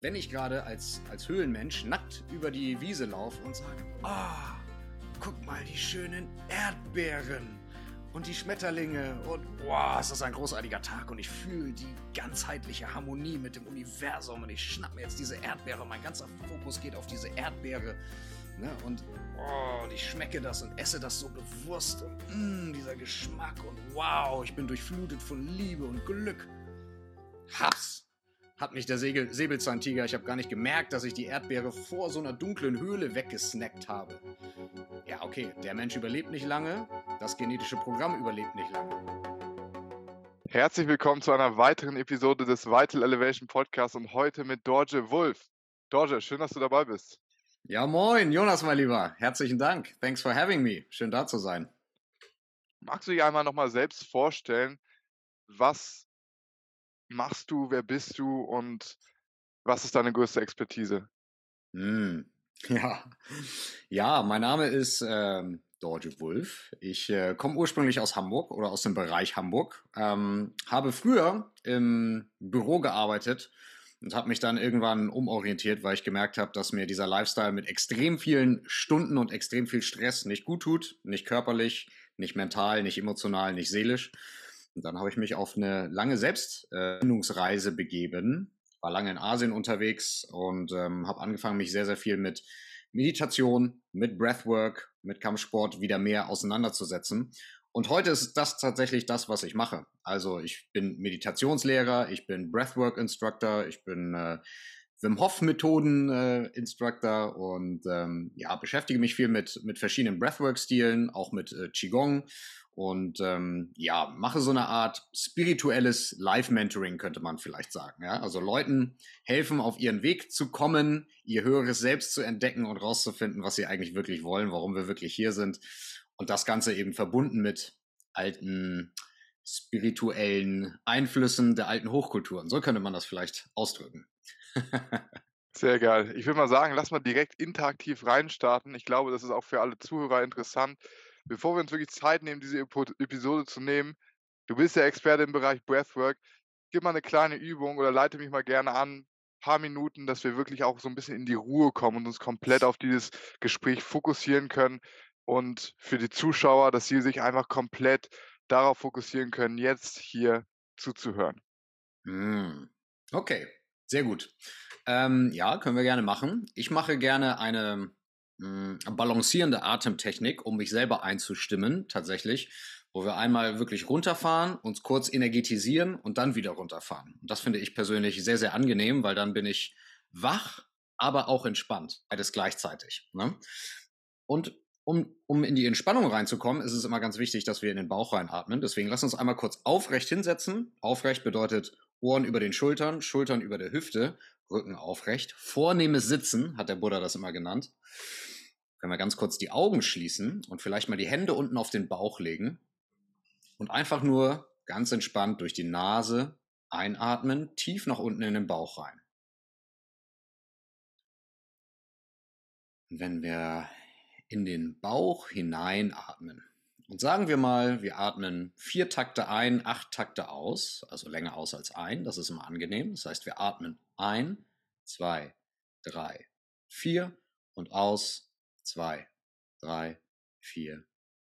wenn ich gerade als, als Höhlenmensch nackt über die Wiese laufe und sage, ah, guck mal die schönen Erdbeeren und die Schmetterlinge und boah, ist das ein großartiger Tag und ich fühle die ganzheitliche Harmonie mit dem Universum und ich schnapp mir jetzt diese Erdbeere, mein ganzer Fokus geht auf diese Erdbeere ne? und oh, und ich schmecke das und esse das so bewusst und mm, dieser Geschmack und wow, ich bin durchflutet von Liebe und Glück. Hab's! Hat mich der Segel Säbelzahntiger, ich habe gar nicht gemerkt, dass ich die Erdbeere vor so einer dunklen Höhle weggesnackt habe. Ja, okay, der Mensch überlebt nicht lange, das genetische Programm überlebt nicht lange. Herzlich willkommen zu einer weiteren Episode des Vital Elevation Podcasts und heute mit Dorje Wolf. Dorje, schön, dass du dabei bist. Ja, moin, Jonas, mein Lieber. Herzlichen Dank. Thanks for having me. Schön da zu sein. Magst du dich einmal nochmal selbst vorstellen, was machst du, wer bist du und was ist deine größte Expertise? Hm. Ja. ja, mein Name ist ähm, Dorje Wulf. Ich äh, komme ursprünglich aus Hamburg oder aus dem Bereich Hamburg. Ähm, habe früher im Büro gearbeitet und habe mich dann irgendwann umorientiert, weil ich gemerkt habe, dass mir dieser Lifestyle mit extrem vielen Stunden und extrem viel Stress nicht gut tut. Nicht körperlich, nicht mental, nicht emotional, nicht seelisch. Dann habe ich mich auf eine lange Selbstfindungsreise begeben, war lange in Asien unterwegs und ähm, habe angefangen, mich sehr, sehr viel mit Meditation, mit Breathwork, mit Kampfsport wieder mehr auseinanderzusetzen. Und heute ist das tatsächlich das, was ich mache. Also ich bin Meditationslehrer, ich bin Breathwork Instructor, ich bin äh, Wim Hof Methoden äh, Instructor und ähm, ja beschäftige mich viel mit mit verschiedenen Breathwork Stilen, auch mit äh, Qigong und ähm, ja, mache so eine Art spirituelles Live-Mentoring, könnte man vielleicht sagen. Ja? Also Leuten helfen, auf ihren Weg zu kommen, ihr höheres Selbst zu entdecken und rauszufinden, was sie eigentlich wirklich wollen, warum wir wirklich hier sind. Und das Ganze eben verbunden mit alten spirituellen Einflüssen der alten Hochkulturen. So könnte man das vielleicht ausdrücken. Sehr geil. Ich würde mal sagen, lass mal direkt interaktiv reinstarten. Ich glaube, das ist auch für alle Zuhörer interessant bevor wir uns wirklich Zeit nehmen, diese Episode zu nehmen, du bist der Experte im Bereich Breathwork, gib mal eine kleine Übung oder leite mich mal gerne an, paar Minuten, dass wir wirklich auch so ein bisschen in die Ruhe kommen und uns komplett auf dieses Gespräch fokussieren können und für die Zuschauer, dass sie sich einfach komplett darauf fokussieren können, jetzt hier zuzuhören. Hm. Okay, sehr gut. Ähm, ja, können wir gerne machen. Ich mache gerne eine hm, balancierende Atemtechnik, um mich selber einzustimmen, tatsächlich, wo wir einmal wirklich runterfahren, uns kurz energetisieren und dann wieder runterfahren. Und das finde ich persönlich sehr, sehr angenehm, weil dann bin ich wach, aber auch entspannt, beides gleichzeitig. Ne? Und um, um in die Entspannung reinzukommen, ist es immer ganz wichtig, dass wir in den Bauch reinatmen. Deswegen lass uns einmal kurz aufrecht hinsetzen. Aufrecht bedeutet Ohren über den Schultern, Schultern über der Hüfte, Rücken aufrecht. Vornehmes Sitzen, hat der Buddha das immer genannt. Können wir ganz kurz die Augen schließen und vielleicht mal die Hände unten auf den Bauch legen und einfach nur ganz entspannt durch die Nase einatmen, tief nach unten in den Bauch rein. wenn wir in den Bauch hineinatmen und sagen wir mal, wir atmen vier Takte ein, acht Takte aus, also länger aus als ein, das ist immer angenehm. Das heißt, wir atmen ein, zwei, drei, vier und aus zwei, drei, vier,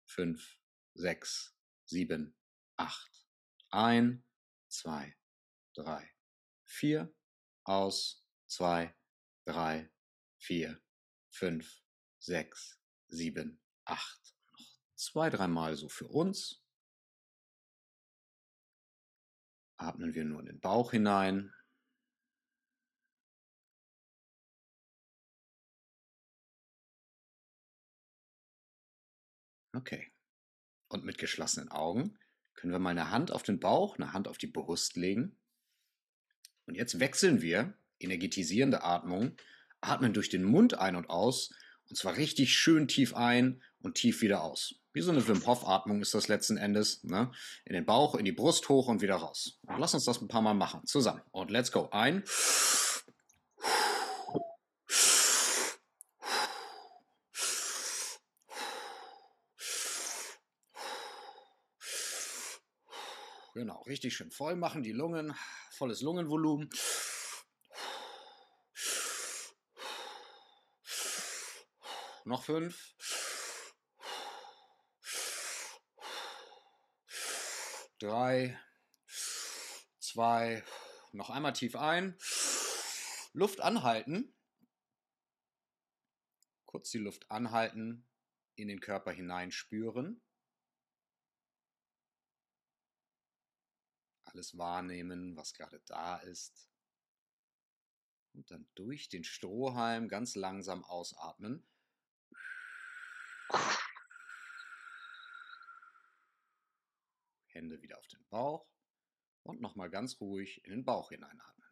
fünf, sechs, sieben, acht. Ein, zwei, drei, vier, aus, zwei, drei, vier, fünf, sechs, sieben, acht. Zwei, dreimal so für uns. Atmen wir nur in den Bauch hinein. Okay. Und mit geschlossenen Augen können wir mal eine Hand auf den Bauch, eine Hand auf die Brust legen. Und jetzt wechseln wir energetisierende Atmung, atmen durch den Mund ein und aus, und zwar richtig schön tief ein und tief wieder aus. Wie so eine Wim Hof-Atmung ist das letzten Endes. Ne? In den Bauch, in die Brust hoch und wieder raus. Und lass uns das ein paar Mal machen. Zusammen. Und let's go. Ein. Genau, richtig schön voll machen, die Lungen, volles Lungenvolumen. Noch fünf. Drei, zwei, noch einmal tief ein. Luft anhalten. Kurz die Luft anhalten, in den Körper hinein spüren. Alles wahrnehmen, was gerade da ist. Und dann durch den Strohhalm ganz langsam ausatmen. Hände wieder auf den Bauch und nochmal ganz ruhig in den Bauch hineinatmen.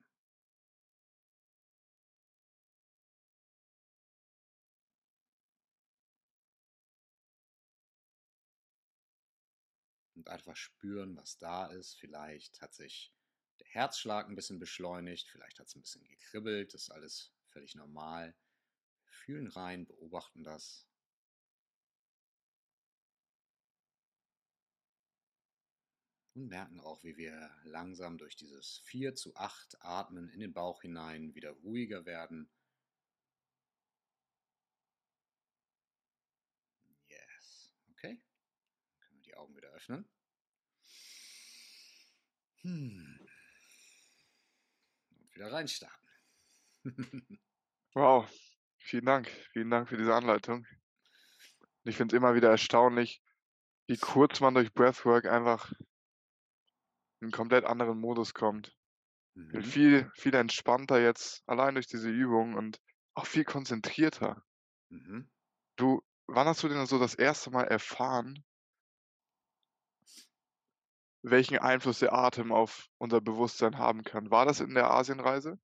Und einfach spüren, was da ist. Vielleicht hat sich der Herzschlag ein bisschen beschleunigt, vielleicht hat es ein bisschen gekribbelt, das ist alles völlig normal. Fühlen rein, beobachten das. Und merken auch, wie wir langsam durch dieses 4 zu 8 Atmen in den Bauch hinein wieder ruhiger werden. Yes. Okay. Dann können wir die Augen wieder öffnen. Hm wieder reinstarten. wow, vielen Dank. Vielen Dank für diese Anleitung. Ich finde es immer wieder erstaunlich, wie kurz man durch Breathwork einfach in einen komplett anderen Modus kommt. Ich bin mhm. viel, viel entspannter jetzt, allein durch diese Übung und auch viel konzentrierter. Mhm. Du, wann hast du denn so das erste Mal erfahren, welchen Einfluss der Atem auf unser Bewusstsein haben kann. War das in der Asienreise?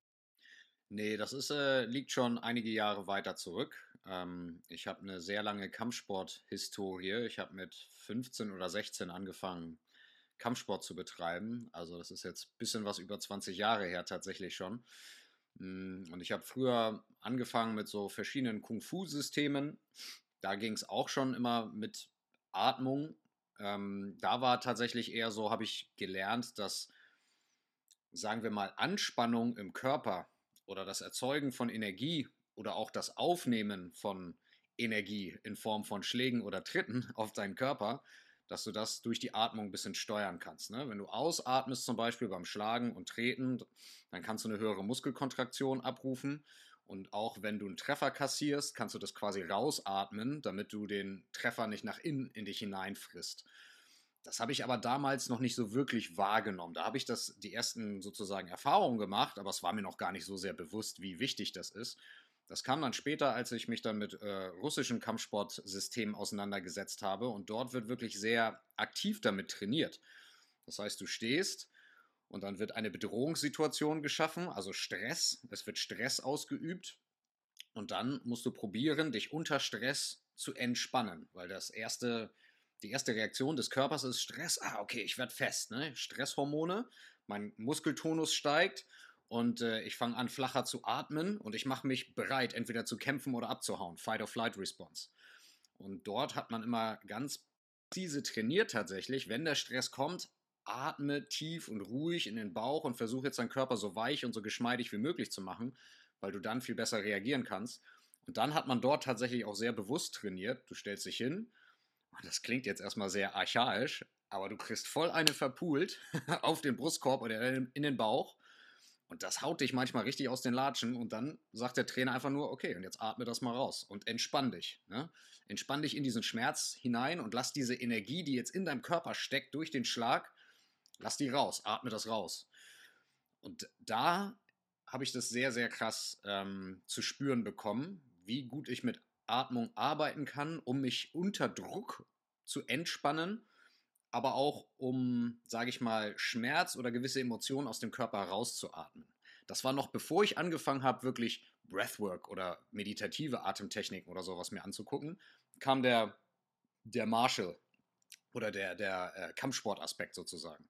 Nee, das ist, äh, liegt schon einige Jahre weiter zurück. Ähm, ich habe eine sehr lange Kampfsport-Historie. Ich habe mit 15 oder 16 angefangen, Kampfsport zu betreiben. Also das ist jetzt ein bisschen was über 20 Jahre her tatsächlich schon. Mm, und ich habe früher angefangen mit so verschiedenen Kung-Fu-Systemen. Da ging es auch schon immer mit Atmung ähm, da war tatsächlich eher so, habe ich gelernt, dass, sagen wir mal, Anspannung im Körper oder das Erzeugen von Energie oder auch das Aufnehmen von Energie in Form von Schlägen oder Tritten auf deinen Körper, dass du das durch die Atmung ein bisschen steuern kannst. Ne? Wenn du ausatmest, zum Beispiel beim Schlagen und Treten, dann kannst du eine höhere Muskelkontraktion abrufen. Und auch wenn du einen Treffer kassierst, kannst du das quasi rausatmen, damit du den Treffer nicht nach innen in dich hineinfrisst. Das habe ich aber damals noch nicht so wirklich wahrgenommen. Da habe ich das die ersten sozusagen Erfahrungen gemacht, aber es war mir noch gar nicht so sehr bewusst, wie wichtig das ist. Das kam dann später, als ich mich dann mit äh, russischen Kampfsportsystemen auseinandergesetzt habe und dort wird wirklich sehr aktiv damit trainiert. Das heißt, du stehst und dann wird eine Bedrohungssituation geschaffen, also Stress. Es wird Stress ausgeübt. Und dann musst du probieren, dich unter Stress zu entspannen, weil das erste, die erste Reaktion des Körpers ist Stress. Ah, okay, ich werde fest. Ne? Stresshormone, mein Muskeltonus steigt und äh, ich fange an, flacher zu atmen und ich mache mich bereit, entweder zu kämpfen oder abzuhauen. Fight-or-Flight-Response. Und dort hat man immer ganz präzise trainiert tatsächlich, wenn der Stress kommt, atme tief und ruhig in den Bauch und versuche jetzt deinen Körper so weich und so geschmeidig wie möglich zu machen, weil du dann viel besser reagieren kannst. Und dann hat man dort tatsächlich auch sehr bewusst trainiert. Du stellst dich hin, und das klingt jetzt erstmal sehr archaisch, aber du kriegst voll eine verpult auf den Brustkorb oder in den Bauch. Und das haut dich manchmal richtig aus den Latschen. Und dann sagt der Trainer einfach nur, okay, und jetzt atme das mal raus und entspann dich. Ne? Entspann dich in diesen Schmerz hinein und lass diese Energie, die jetzt in deinem Körper steckt, durch den Schlag, Lass die raus, atme das raus. Und da habe ich das sehr, sehr krass ähm, zu spüren bekommen, wie gut ich mit Atmung arbeiten kann, um mich unter Druck zu entspannen, aber auch um, sage ich mal, Schmerz oder gewisse Emotionen aus dem Körper rauszuatmen. Das war noch bevor ich angefangen habe, wirklich Breathwork oder meditative Atemtechniken oder sowas mir anzugucken, kam der, der Marshall oder der, der äh, Kampfsportaspekt sozusagen.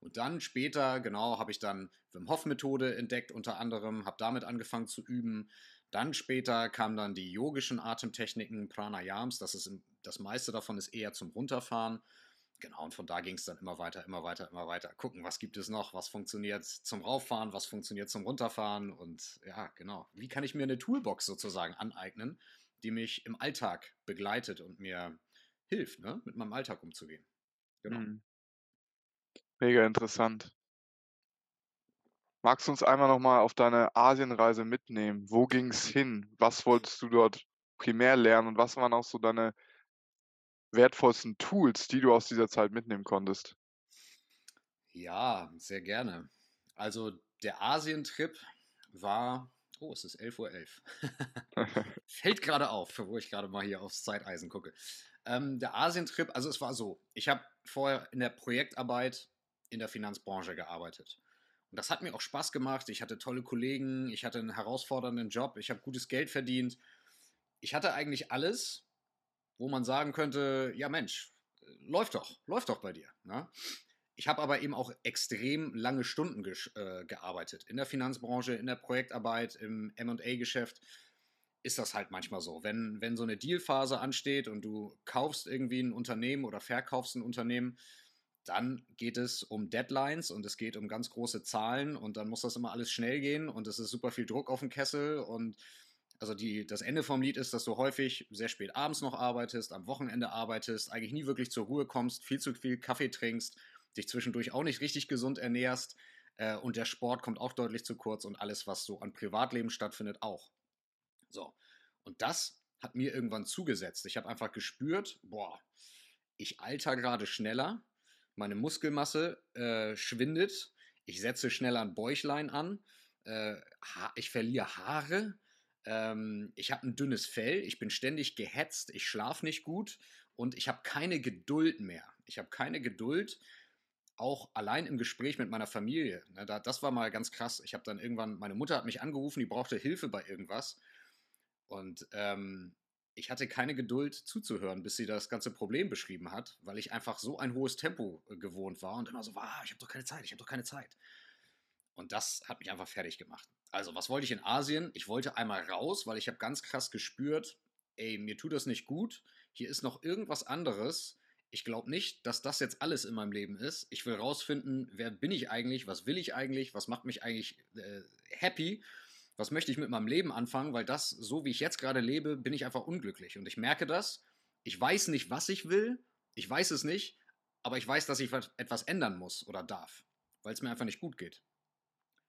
Und dann später, genau, habe ich dann Wim Hof Methode entdeckt, unter anderem, habe damit angefangen zu üben. Dann später kamen dann die yogischen Atemtechniken, Pranayams, das, ist, das meiste davon ist eher zum Runterfahren. Genau, und von da ging es dann immer weiter, immer weiter, immer weiter. Gucken, was gibt es noch, was funktioniert zum Rauffahren, was funktioniert zum Runterfahren und ja, genau. Wie kann ich mir eine Toolbox sozusagen aneignen, die mich im Alltag begleitet und mir hilft, ne, mit meinem Alltag umzugehen. Genau. Mhm. Mega interessant. Magst du uns einmal noch mal auf deine Asienreise mitnehmen? Wo ging es hin? Was wolltest du dort primär lernen und was waren auch so deine wertvollsten Tools, die du aus dieser Zeit mitnehmen konntest? Ja, sehr gerne. Also der Asientrip war, oh, es ist 11.11 Uhr. 11. Fällt gerade auf, wo ich gerade mal hier aufs Zeiteisen gucke. Ähm, der Asientrip, also es war so, ich habe vorher in der Projektarbeit in der Finanzbranche gearbeitet. Und das hat mir auch Spaß gemacht. Ich hatte tolle Kollegen, ich hatte einen herausfordernden Job, ich habe gutes Geld verdient. Ich hatte eigentlich alles, wo man sagen könnte, ja Mensch, läuft doch, läuft doch bei dir. Ne? Ich habe aber eben auch extrem lange Stunden äh, gearbeitet. In der Finanzbranche, in der Projektarbeit, im MA-Geschäft ist das halt manchmal so. Wenn, wenn so eine Dealphase ansteht und du kaufst irgendwie ein Unternehmen oder verkaufst ein Unternehmen, dann geht es um Deadlines und es geht um ganz große Zahlen und dann muss das immer alles schnell gehen und es ist super viel Druck auf dem Kessel und also die, das Ende vom Lied ist, dass du häufig sehr spät abends noch arbeitest, am Wochenende arbeitest, eigentlich nie wirklich zur Ruhe kommst, viel zu viel Kaffee trinkst, dich zwischendurch auch nicht richtig gesund ernährst äh, und der Sport kommt auch deutlich zu kurz und alles, was so an Privatleben stattfindet, auch. So, und das hat mir irgendwann zugesetzt. Ich habe einfach gespürt, boah, ich alter gerade schneller, meine Muskelmasse äh, schwindet, ich setze schneller ein Bäuchlein an, äh, ich verliere Haare, ähm, ich habe ein dünnes Fell, ich bin ständig gehetzt, ich schlafe nicht gut und ich habe keine Geduld mehr. Ich habe keine Geduld, auch allein im Gespräch mit meiner Familie. Ne, da, das war mal ganz krass. Ich habe dann irgendwann, meine Mutter hat mich angerufen, die brauchte Hilfe bei irgendwas. Und ähm, ich hatte keine Geduld zuzuhören, bis sie das ganze Problem beschrieben hat, weil ich einfach so ein hohes Tempo äh, gewohnt war und immer so war, ah, ich habe doch keine Zeit, ich habe doch keine Zeit. Und das hat mich einfach fertig gemacht. Also, was wollte ich in Asien? Ich wollte einmal raus, weil ich habe ganz krass gespürt, ey, mir tut das nicht gut. Hier ist noch irgendwas anderes. Ich glaube nicht, dass das jetzt alles in meinem Leben ist. Ich will rausfinden, wer bin ich eigentlich, was will ich eigentlich, was macht mich eigentlich äh, happy was möchte ich mit meinem Leben anfangen, weil das, so wie ich jetzt gerade lebe, bin ich einfach unglücklich. Und ich merke das. Ich weiß nicht, was ich will. Ich weiß es nicht. Aber ich weiß, dass ich etwas ändern muss oder darf, weil es mir einfach nicht gut geht.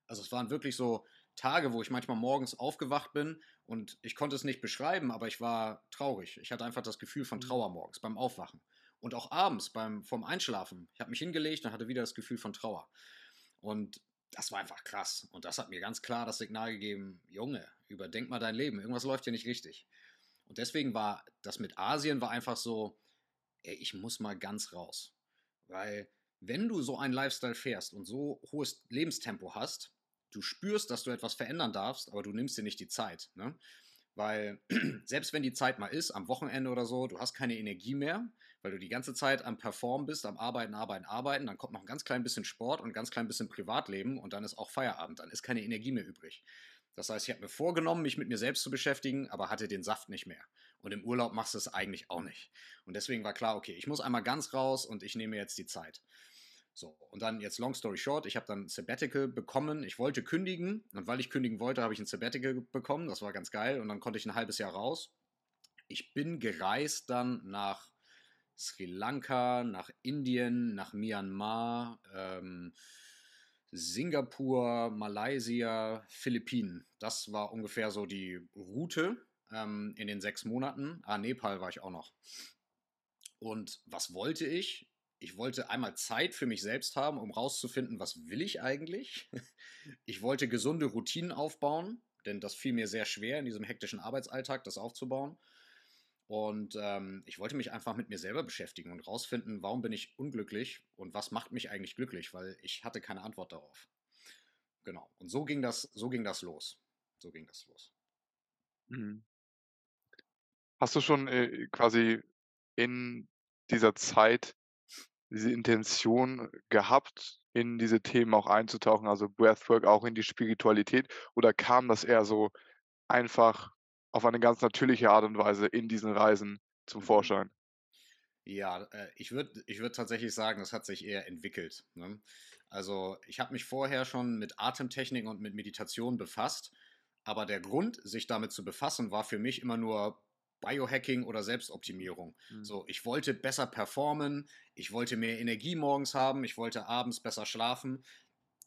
Also es waren wirklich so Tage, wo ich manchmal morgens aufgewacht bin und ich konnte es nicht beschreiben, aber ich war traurig. Ich hatte einfach das Gefühl von mhm. Trauer morgens beim Aufwachen. Und auch abends beim, vom Einschlafen. Ich habe mich hingelegt und hatte wieder das Gefühl von Trauer. Und das war einfach krass. Und das hat mir ganz klar das Signal gegeben, Junge, überdenk mal dein Leben, irgendwas läuft hier nicht richtig. Und deswegen war das mit Asien war einfach so, ey, ich muss mal ganz raus. Weil wenn du so einen Lifestyle fährst und so hohes Lebenstempo hast, du spürst, dass du etwas verändern darfst, aber du nimmst dir nicht die Zeit. Ne? Weil selbst wenn die Zeit mal ist, am Wochenende oder so, du hast keine Energie mehr, weil du die ganze Zeit am Performen bist, am Arbeiten, Arbeiten, Arbeiten, dann kommt noch ein ganz klein bisschen Sport und ein ganz klein bisschen Privatleben und dann ist auch Feierabend, dann ist keine Energie mehr übrig. Das heißt, ich habe mir vorgenommen, mich mit mir selbst zu beschäftigen, aber hatte den Saft nicht mehr. Und im Urlaub machst du es eigentlich auch nicht. Und deswegen war klar, okay, ich muss einmal ganz raus und ich nehme jetzt die Zeit. So, und dann jetzt long story short, ich habe dann ein Sabbatical bekommen. Ich wollte kündigen und weil ich kündigen wollte, habe ich ein Sabbatical bekommen. Das war ganz geil und dann konnte ich ein halbes Jahr raus. Ich bin gereist dann nach Sri Lanka, nach Indien, nach Myanmar, ähm, Singapur, Malaysia, Philippinen. Das war ungefähr so die Route ähm, in den sechs Monaten. Ah, Nepal war ich auch noch. Und was wollte ich? Ich wollte einmal Zeit für mich selbst haben, um rauszufinden, was will ich eigentlich. Ich wollte gesunde Routinen aufbauen, denn das fiel mir sehr schwer in diesem hektischen Arbeitsalltag, das aufzubauen. Und ähm, ich wollte mich einfach mit mir selber beschäftigen und rausfinden, warum bin ich unglücklich und was macht mich eigentlich glücklich, weil ich hatte keine Antwort darauf. Genau. Und so ging das, so ging das los. So ging das los. Mhm. Hast du schon äh, quasi in dieser Zeit diese Intention gehabt, in diese Themen auch einzutauchen, also Breathwork auch in die Spiritualität? Oder kam das eher so einfach auf eine ganz natürliche Art und Weise in diesen Reisen zum mhm. Vorschein? Ja, äh, ich würde ich würd tatsächlich sagen, das hat sich eher entwickelt. Ne? Also ich habe mich vorher schon mit Atemtechniken und mit Meditation befasst, aber der Grund, sich damit zu befassen, war für mich immer nur Biohacking oder Selbstoptimierung. Mhm. So, ich wollte besser performen, ich wollte mehr Energie morgens haben, ich wollte abends besser schlafen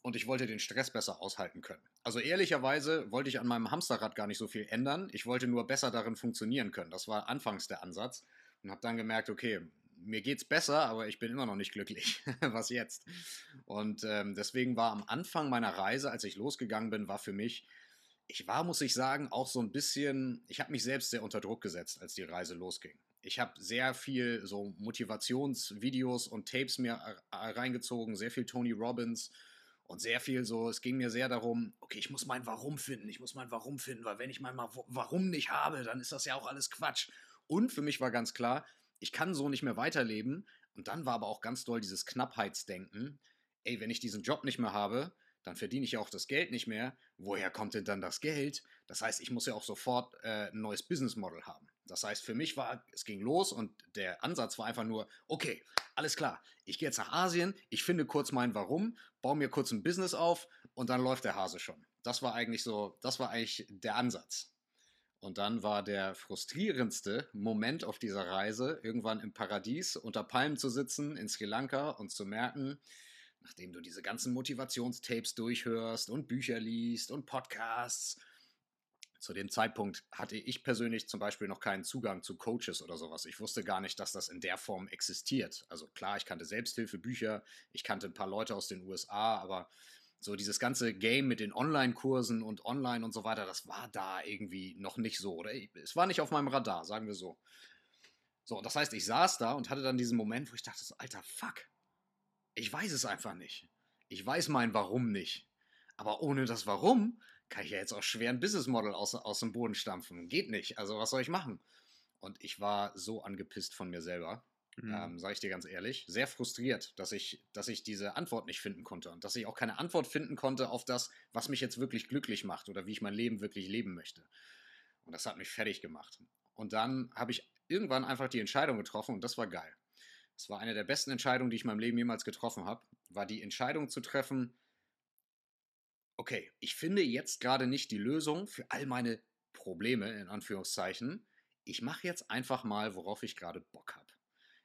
und ich wollte den Stress besser aushalten können. Also ehrlicherweise wollte ich an meinem Hamsterrad gar nicht so viel ändern, ich wollte nur besser darin funktionieren können. Das war anfangs der Ansatz und habe dann gemerkt, okay, mir geht's besser, aber ich bin immer noch nicht glücklich. Was jetzt? Und ähm, deswegen war am Anfang meiner Reise, als ich losgegangen bin, war für mich, ich war, muss ich sagen, auch so ein bisschen, ich habe mich selbst sehr unter Druck gesetzt, als die Reise losging. Ich habe sehr viel so Motivationsvideos und Tapes mir reingezogen, sehr viel Tony Robbins und sehr viel so, es ging mir sehr darum, okay, ich muss mein Warum finden, ich muss mein Warum finden, weil wenn ich mein Warum nicht habe, dann ist das ja auch alles Quatsch. Und für mich war ganz klar, ich kann so nicht mehr weiterleben. Und dann war aber auch ganz doll dieses Knappheitsdenken. Ey, wenn ich diesen Job nicht mehr habe, dann verdiene ich ja auch das Geld nicht mehr. Woher kommt denn dann das Geld? Das heißt, ich muss ja auch sofort äh, ein neues Business Model haben. Das heißt, für mich war, es ging los und der Ansatz war einfach nur, okay, alles klar, ich gehe jetzt nach Asien, ich finde kurz mein Warum, baue mir kurz ein Business auf und dann läuft der Hase schon. Das war eigentlich so, das war eigentlich der Ansatz. Und dann war der frustrierendste Moment auf dieser Reise, irgendwann im Paradies unter Palmen zu sitzen in Sri Lanka und zu merken, nachdem du diese ganzen Motivationstapes durchhörst und Bücher liest und Podcasts, zu dem Zeitpunkt hatte ich persönlich zum Beispiel noch keinen Zugang zu Coaches oder sowas. Ich wusste gar nicht, dass das in der Form existiert. Also klar, ich kannte Selbsthilfebücher, ich kannte ein paar Leute aus den USA, aber so dieses ganze Game mit den Online-Kursen und Online und so weiter, das war da irgendwie noch nicht so. Oder es war nicht auf meinem Radar, sagen wir so. So, das heißt, ich saß da und hatte dann diesen Moment, wo ich dachte, so, alter Fuck, ich weiß es einfach nicht. Ich weiß mein Warum nicht. Aber ohne das Warum kann ich ja jetzt auch schwer ein Business Model aus, aus dem Boden stampfen. Geht nicht. Also was soll ich machen? Und ich war so angepisst von mir selber. Mhm. Ähm, Sage ich dir ganz ehrlich, sehr frustriert, dass ich, dass ich diese Antwort nicht finden konnte und dass ich auch keine Antwort finden konnte auf das, was mich jetzt wirklich glücklich macht oder wie ich mein Leben wirklich leben möchte. Und das hat mich fertig gemacht. Und dann habe ich irgendwann einfach die Entscheidung getroffen und das war geil. Das war eine der besten Entscheidungen, die ich in meinem Leben jemals getroffen habe, war die Entscheidung zu treffen, okay, ich finde jetzt gerade nicht die Lösung für all meine Probleme, in Anführungszeichen. Ich mache jetzt einfach mal, worauf ich gerade Bock habe.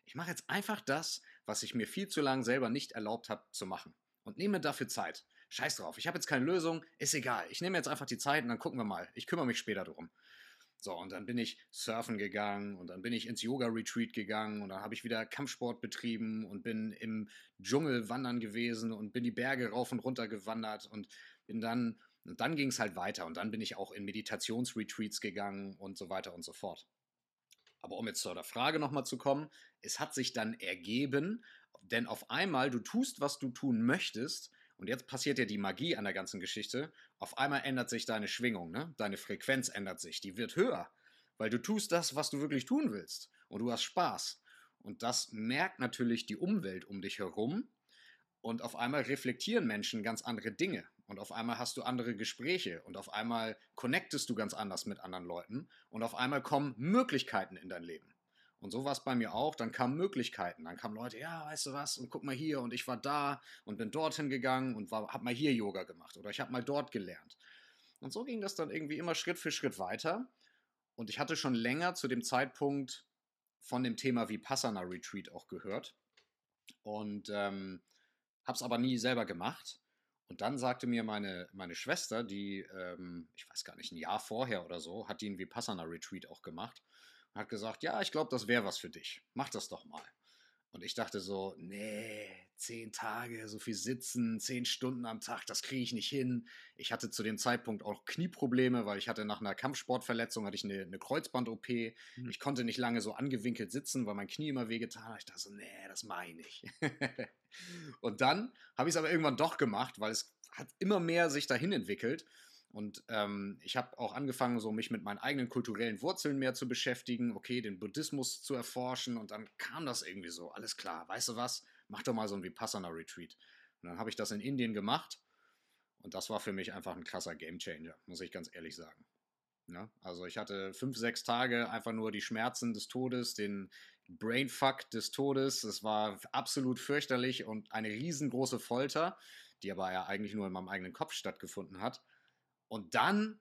Ich mache jetzt einfach das, was ich mir viel zu lange selber nicht erlaubt habe zu machen. Und nehme dafür Zeit. Scheiß drauf, ich habe jetzt keine Lösung, ist egal. Ich nehme jetzt einfach die Zeit und dann gucken wir mal. Ich kümmere mich später darum. So, und dann bin ich surfen gegangen und dann bin ich ins Yoga-Retreat gegangen und dann habe ich wieder Kampfsport betrieben und bin im Dschungel wandern gewesen und bin die Berge rauf und runter gewandert und bin dann, und dann ging es halt weiter und dann bin ich auch in Meditationsretreats gegangen und so weiter und so fort. Aber um jetzt zu der Frage nochmal zu kommen, es hat sich dann ergeben, denn auf einmal, du tust, was du tun möchtest, und jetzt passiert ja die Magie an der ganzen Geschichte, auf einmal ändert sich deine Schwingung, ne? deine Frequenz ändert sich, die wird höher, weil du tust das, was du wirklich tun willst. Und du hast Spaß. Und das merkt natürlich die Umwelt um dich herum. Und auf einmal reflektieren Menschen ganz andere Dinge. Und auf einmal hast du andere Gespräche. Und auf einmal connectest du ganz anders mit anderen Leuten. Und auf einmal kommen Möglichkeiten in dein Leben. Und so war es bei mir auch. Dann kamen Möglichkeiten. Dann kamen Leute, ja, weißt du was, und guck mal hier. Und ich war da und bin dorthin gegangen und habe mal hier Yoga gemacht oder ich habe mal dort gelernt. Und so ging das dann irgendwie immer Schritt für Schritt weiter. Und ich hatte schon länger zu dem Zeitpunkt von dem Thema Vipassana Retreat auch gehört. Und ähm, habe es aber nie selber gemacht. Und dann sagte mir meine, meine Schwester, die, ähm, ich weiß gar nicht, ein Jahr vorher oder so, hat die einen Vipassana Retreat auch gemacht hat gesagt, ja, ich glaube, das wäre was für dich. Mach das doch mal. Und ich dachte so, nee, zehn Tage, so viel sitzen, zehn Stunden am Tag, das kriege ich nicht hin. Ich hatte zu dem Zeitpunkt auch Knieprobleme, weil ich hatte nach einer Kampfsportverletzung hatte ich eine, eine Kreuzband-OP. Mhm. Ich konnte nicht lange so angewinkelt sitzen, weil mein Knie immer wehgetan hat. Ich dachte so, nee, das mache ich und dann habe ich es aber irgendwann doch gemacht, weil es hat immer mehr sich dahin entwickelt. Und ähm, ich habe auch angefangen, so mich mit meinen eigenen kulturellen Wurzeln mehr zu beschäftigen, okay, den Buddhismus zu erforschen und dann kam das irgendwie so, alles klar, weißt du was, mach doch mal so ein Vipassana-Retreat. Und dann habe ich das in Indien gemacht und das war für mich einfach ein krasser Gamechanger, muss ich ganz ehrlich sagen. Ja, also ich hatte fünf, sechs Tage einfach nur die Schmerzen des Todes, den Brainfuck des Todes. Es war absolut fürchterlich und eine riesengroße Folter, die aber ja eigentlich nur in meinem eigenen Kopf stattgefunden hat. Und dann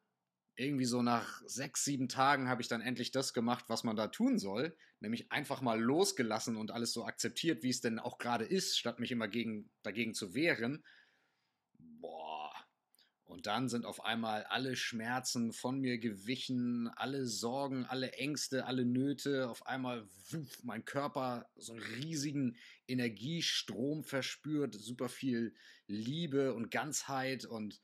irgendwie so nach sechs, sieben Tagen habe ich dann endlich das gemacht, was man da tun soll, nämlich einfach mal losgelassen und alles so akzeptiert, wie es denn auch gerade ist, statt mich immer gegen, dagegen zu wehren. Boah. Und dann sind auf einmal alle Schmerzen von mir gewichen, alle Sorgen, alle Ängste, alle Nöte. Auf einmal wuff, mein Körper so einen riesigen Energiestrom verspürt, super viel Liebe und Ganzheit und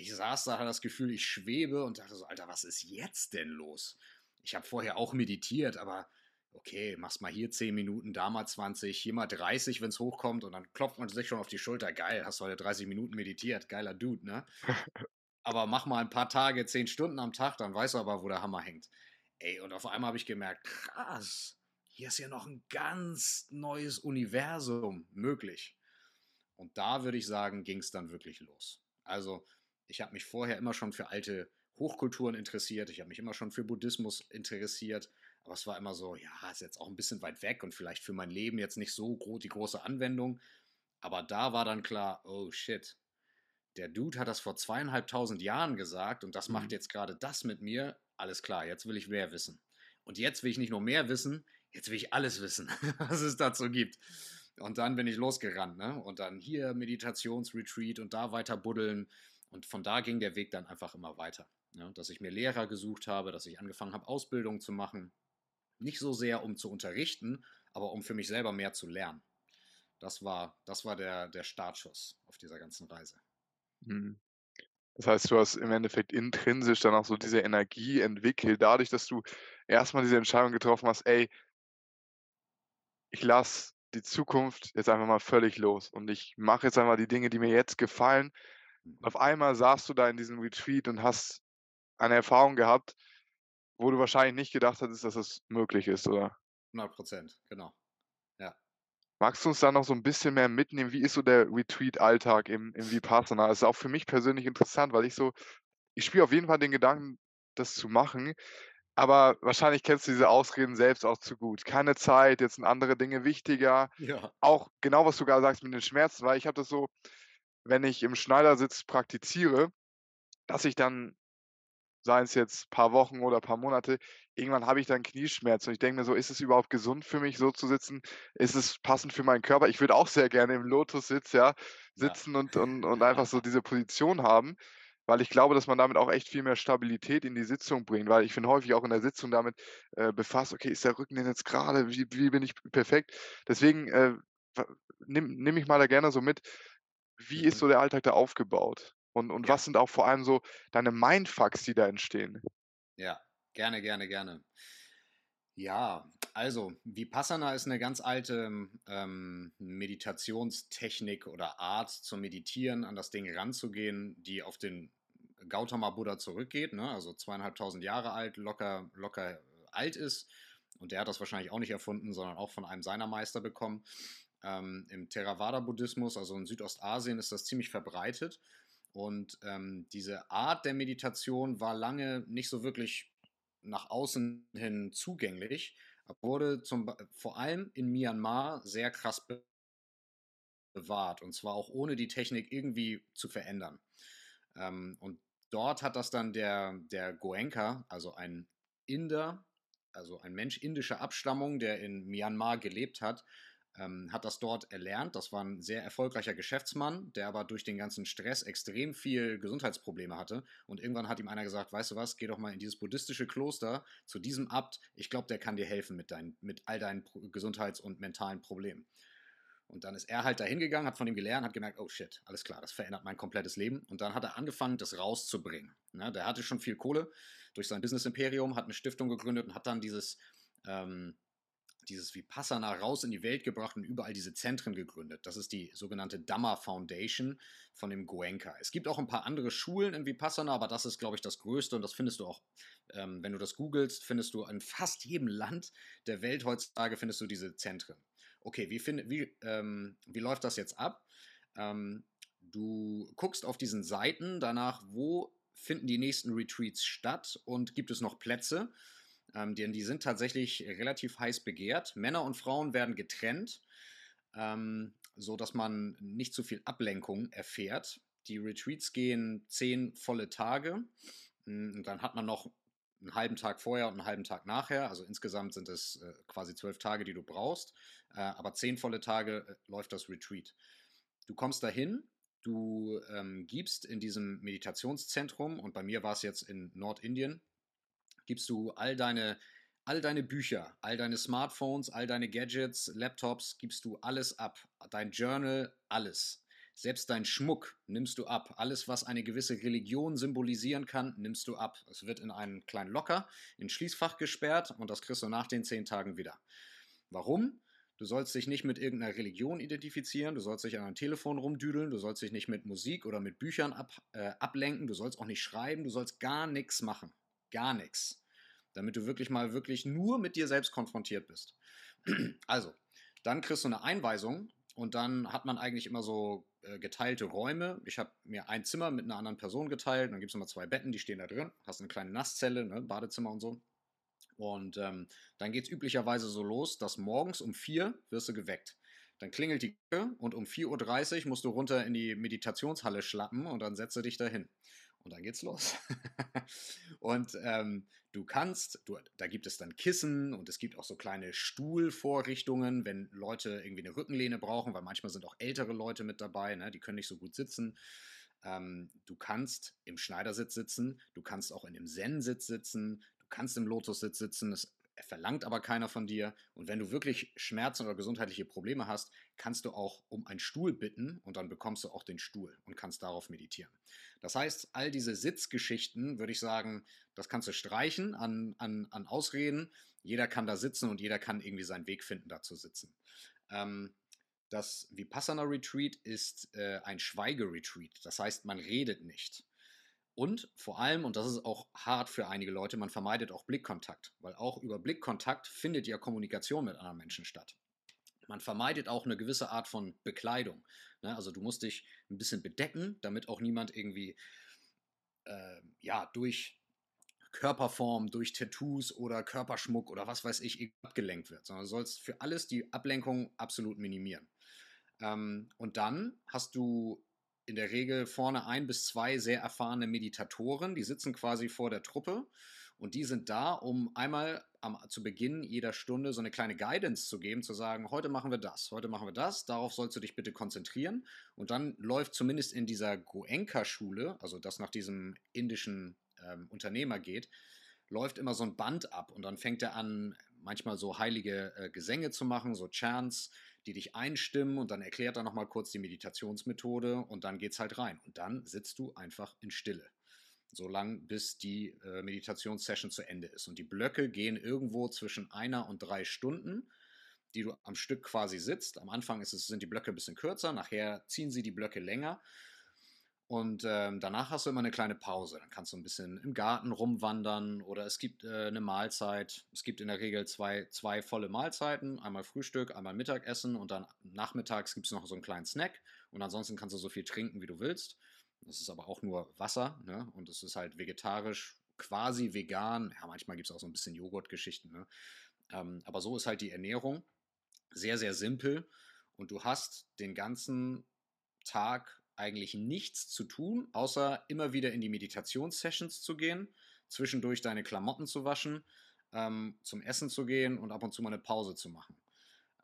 ich saß da, hatte das Gefühl, ich schwebe und dachte so, Alter, was ist jetzt denn los? Ich habe vorher auch meditiert, aber okay, machst mal hier 10 Minuten, da mal 20, hier mal 30, wenn es hochkommt und dann klopft man sich schon auf die Schulter. Geil, hast du heute 30 Minuten meditiert, geiler Dude, ne? aber mach mal ein paar Tage, 10 Stunden am Tag, dann weißt du aber, wo der Hammer hängt. Ey, und auf einmal habe ich gemerkt, krass, hier ist ja noch ein ganz neues Universum möglich. Und da würde ich sagen, ging es dann wirklich los. Also ich habe mich vorher immer schon für alte Hochkulturen interessiert, ich habe mich immer schon für Buddhismus interessiert, aber es war immer so, ja, ist jetzt auch ein bisschen weit weg und vielleicht für mein Leben jetzt nicht so groß die große Anwendung. Aber da war dann klar, oh shit, der Dude hat das vor zweieinhalbtausend Jahren gesagt und das mhm. macht jetzt gerade das mit mir. Alles klar, jetzt will ich mehr wissen. Und jetzt will ich nicht nur mehr wissen, jetzt will ich alles wissen, was es dazu gibt. Und dann bin ich losgerannt, ne? Und dann hier Meditationsretreat und da weiter buddeln und von da ging der Weg dann einfach immer weiter. Ja, dass ich mir Lehrer gesucht habe, dass ich angefangen habe, Ausbildung zu machen. Nicht so sehr, um zu unterrichten, aber um für mich selber mehr zu lernen. Das war, das war der, der Startschuss auf dieser ganzen Reise. Mhm. Das heißt, du hast im Endeffekt intrinsisch dann auch so diese Energie entwickelt, dadurch, dass du erstmal diese Entscheidung getroffen hast, ey, ich lasse die Zukunft jetzt einfach mal völlig los und ich mache jetzt einmal die Dinge, die mir jetzt gefallen auf einmal saßt du da in diesem Retreat und hast eine Erfahrung gehabt, wo du wahrscheinlich nicht gedacht hattest, dass es möglich ist, oder? 100 Prozent, genau. Ja. Magst du uns da noch so ein bisschen mehr mitnehmen? Wie ist so der Retreat-Alltag im, im Vipassana? Das ist auch für mich persönlich interessant, weil ich so, ich spiele auf jeden Fall den Gedanken, das zu machen, aber wahrscheinlich kennst du diese Ausreden selbst auch zu gut. Keine Zeit, jetzt sind andere Dinge wichtiger. Ja. Auch genau, was du gerade sagst mit den Schmerzen, weil ich habe das so, wenn ich im Schneidersitz praktiziere, dass ich dann, seien es jetzt ein paar Wochen oder ein paar Monate, irgendwann habe ich dann Knieschmerzen und ich denke mir so, ist es überhaupt gesund für mich, so zu sitzen? Ist es passend für meinen Körper? Ich würde auch sehr gerne im Lotus-Sitz, ja, sitzen ja. Und, und, und einfach so diese Position haben, weil ich glaube, dass man damit auch echt viel mehr Stabilität in die Sitzung bringt, weil ich bin häufig auch in der Sitzung damit äh, befasst, okay, ist der Rücken denn jetzt gerade, wie, wie bin ich perfekt? Deswegen äh, nimm, nimm mich mal da gerne so mit, wie ist so der Alltag da aufgebaut? Und, und ja. was sind auch vor allem so deine Mindfucks, die da entstehen? Ja, gerne, gerne, gerne. Ja, also Vipassana ist eine ganz alte ähm, Meditationstechnik oder Art zum Meditieren, an das Ding ranzugehen, die auf den Gautama Buddha zurückgeht, ne? also zweieinhalbtausend Jahre alt, locker, locker alt ist. Und der hat das wahrscheinlich auch nicht erfunden, sondern auch von einem seiner Meister bekommen. Ähm, Im Theravada-Buddhismus, also in Südostasien, ist das ziemlich verbreitet. Und ähm, diese Art der Meditation war lange nicht so wirklich nach außen hin zugänglich, wurde zum, vor allem in Myanmar sehr krass bewahrt. Und zwar auch ohne die Technik irgendwie zu verändern. Ähm, und dort hat das dann der, der Goenka, also ein Inder, also ein Mensch indischer Abstammung, der in Myanmar gelebt hat, ähm, hat das dort erlernt. Das war ein sehr erfolgreicher Geschäftsmann, der aber durch den ganzen Stress extrem viel Gesundheitsprobleme hatte. Und irgendwann hat ihm einer gesagt, weißt du was, geh doch mal in dieses buddhistische Kloster zu diesem Abt. Ich glaube, der kann dir helfen mit, dein, mit all deinen Gesundheits- und mentalen Problemen. Und dann ist er halt dahin gegangen, hat von ihm gelernt, hat gemerkt, oh shit, alles klar, das verändert mein komplettes Leben. Und dann hat er angefangen, das rauszubringen. Ne, der hatte schon viel Kohle durch sein Business-Imperium, hat eine Stiftung gegründet und hat dann dieses ähm, dieses Vipassana raus in die Welt gebracht und überall diese Zentren gegründet. Das ist die sogenannte Dhamma Foundation von dem Goenka. Es gibt auch ein paar andere Schulen im Vipassana, aber das ist, glaube ich, das Größte und das findest du auch, ähm, wenn du das googelst, findest du in fast jedem Land der Welt heutzutage findest du diese Zentren. Okay, wie, find, wie, ähm, wie läuft das jetzt ab? Ähm, du guckst auf diesen Seiten danach, wo finden die nächsten Retreats statt und gibt es noch Plätze? Ähm, denn die sind tatsächlich relativ heiß begehrt. Männer und Frauen werden getrennt, ähm, so dass man nicht zu viel Ablenkung erfährt. Die Retreats gehen zehn volle Tage. Hm, und dann hat man noch einen halben Tag vorher und einen halben Tag nachher. Also insgesamt sind es äh, quasi zwölf Tage, die du brauchst. Äh, aber zehn volle Tage äh, läuft das Retreat. Du kommst dahin, du ähm, gibst in diesem Meditationszentrum, und bei mir war es jetzt in Nordindien, gibst du all deine, all deine Bücher, all deine Smartphones, all deine Gadgets, Laptops, gibst du alles ab. Dein Journal, alles. Selbst dein Schmuck nimmst du ab. Alles, was eine gewisse Religion symbolisieren kann, nimmst du ab. Es wird in einen kleinen Locker, in Schließfach gesperrt und das kriegst du nach den zehn Tagen wieder. Warum? Du sollst dich nicht mit irgendeiner Religion identifizieren, du sollst dich an ein Telefon rumdüdeln, du sollst dich nicht mit Musik oder mit Büchern ab, äh, ablenken, du sollst auch nicht schreiben, du sollst gar nichts machen. Gar nichts. Damit du wirklich mal wirklich nur mit dir selbst konfrontiert bist. Also, dann kriegst du eine Einweisung und dann hat man eigentlich immer so äh, geteilte Räume. Ich habe mir ein Zimmer mit einer anderen Person geteilt. Dann gibt es immer zwei Betten, die stehen da drin. Hast eine kleine Nasszelle, ne, Badezimmer und so. Und ähm, dann geht es üblicherweise so los, dass morgens um vier wirst du geweckt. Dann klingelt die Glocke und um 4.30 Uhr musst du runter in die Meditationshalle schlappen und dann setze dich dahin. Und dann geht's los. und ähm, du kannst, du, da gibt es dann Kissen und es gibt auch so kleine Stuhlvorrichtungen, wenn Leute irgendwie eine Rückenlehne brauchen, weil manchmal sind auch ältere Leute mit dabei, ne? die können nicht so gut sitzen. Ähm, du kannst im Schneidersitz sitzen, du kannst auch in dem Zen-Sitz sitzen, du kannst im Lotus-Sitz sitzen. Es verlangt aber keiner von dir. Und wenn du wirklich Schmerzen oder gesundheitliche Probleme hast, kannst du auch um einen Stuhl bitten und dann bekommst du auch den Stuhl und kannst darauf meditieren. Das heißt, all diese Sitzgeschichten, würde ich sagen, das kannst du streichen an, an, an Ausreden. Jeder kann da sitzen und jeder kann irgendwie seinen Weg finden, da zu sitzen. Ähm, das Vipassana Retreat ist äh, ein Schweigeretreat. Das heißt, man redet nicht. Und vor allem, und das ist auch hart für einige Leute, man vermeidet auch Blickkontakt, weil auch über Blickkontakt findet ja Kommunikation mit anderen Menschen statt. Man vermeidet auch eine gewisse Art von Bekleidung. Ne? Also du musst dich ein bisschen bedecken, damit auch niemand irgendwie äh, ja, durch Körperform, durch Tattoos oder Körperschmuck oder was weiß ich abgelenkt wird, sondern du sollst für alles die Ablenkung absolut minimieren. Ähm, und dann hast du in der Regel vorne ein bis zwei sehr erfahrene Meditatoren, die sitzen quasi vor der Truppe und die sind da, um einmal am, zu Beginn jeder Stunde so eine kleine Guidance zu geben, zu sagen, heute machen wir das, heute machen wir das, darauf sollst du dich bitte konzentrieren. Und dann läuft zumindest in dieser Goenka-Schule, also das nach diesem indischen ähm, Unternehmer geht, läuft immer so ein Band ab und dann fängt er an, manchmal so heilige äh, Gesänge zu machen, so Chants, die dich einstimmen und dann erklärt er nochmal kurz die Meditationsmethode und dann geht's halt rein. Und dann sitzt du einfach in Stille so lang, bis die äh, Meditationssession zu Ende ist. Und die Blöcke gehen irgendwo zwischen einer und drei Stunden, die du am Stück quasi sitzt. Am Anfang es, sind die Blöcke ein bisschen kürzer, nachher ziehen sie die Blöcke länger. Und ähm, danach hast du immer eine kleine Pause. Dann kannst du ein bisschen im Garten rumwandern oder es gibt äh, eine Mahlzeit. Es gibt in der Regel zwei, zwei volle Mahlzeiten. Einmal Frühstück, einmal Mittagessen und dann nachmittags gibt es noch so einen kleinen Snack. Und ansonsten kannst du so viel trinken, wie du willst. Das ist aber auch nur Wasser, ne? Und es ist halt vegetarisch, quasi vegan. Ja, manchmal gibt es auch so ein bisschen Joghurtgeschichten, ne? Ähm, aber so ist halt die Ernährung. Sehr, sehr simpel. Und du hast den ganzen Tag eigentlich nichts zu tun, außer immer wieder in die Meditationssessions zu gehen, zwischendurch deine Klamotten zu waschen, ähm, zum Essen zu gehen und ab und zu mal eine Pause zu machen.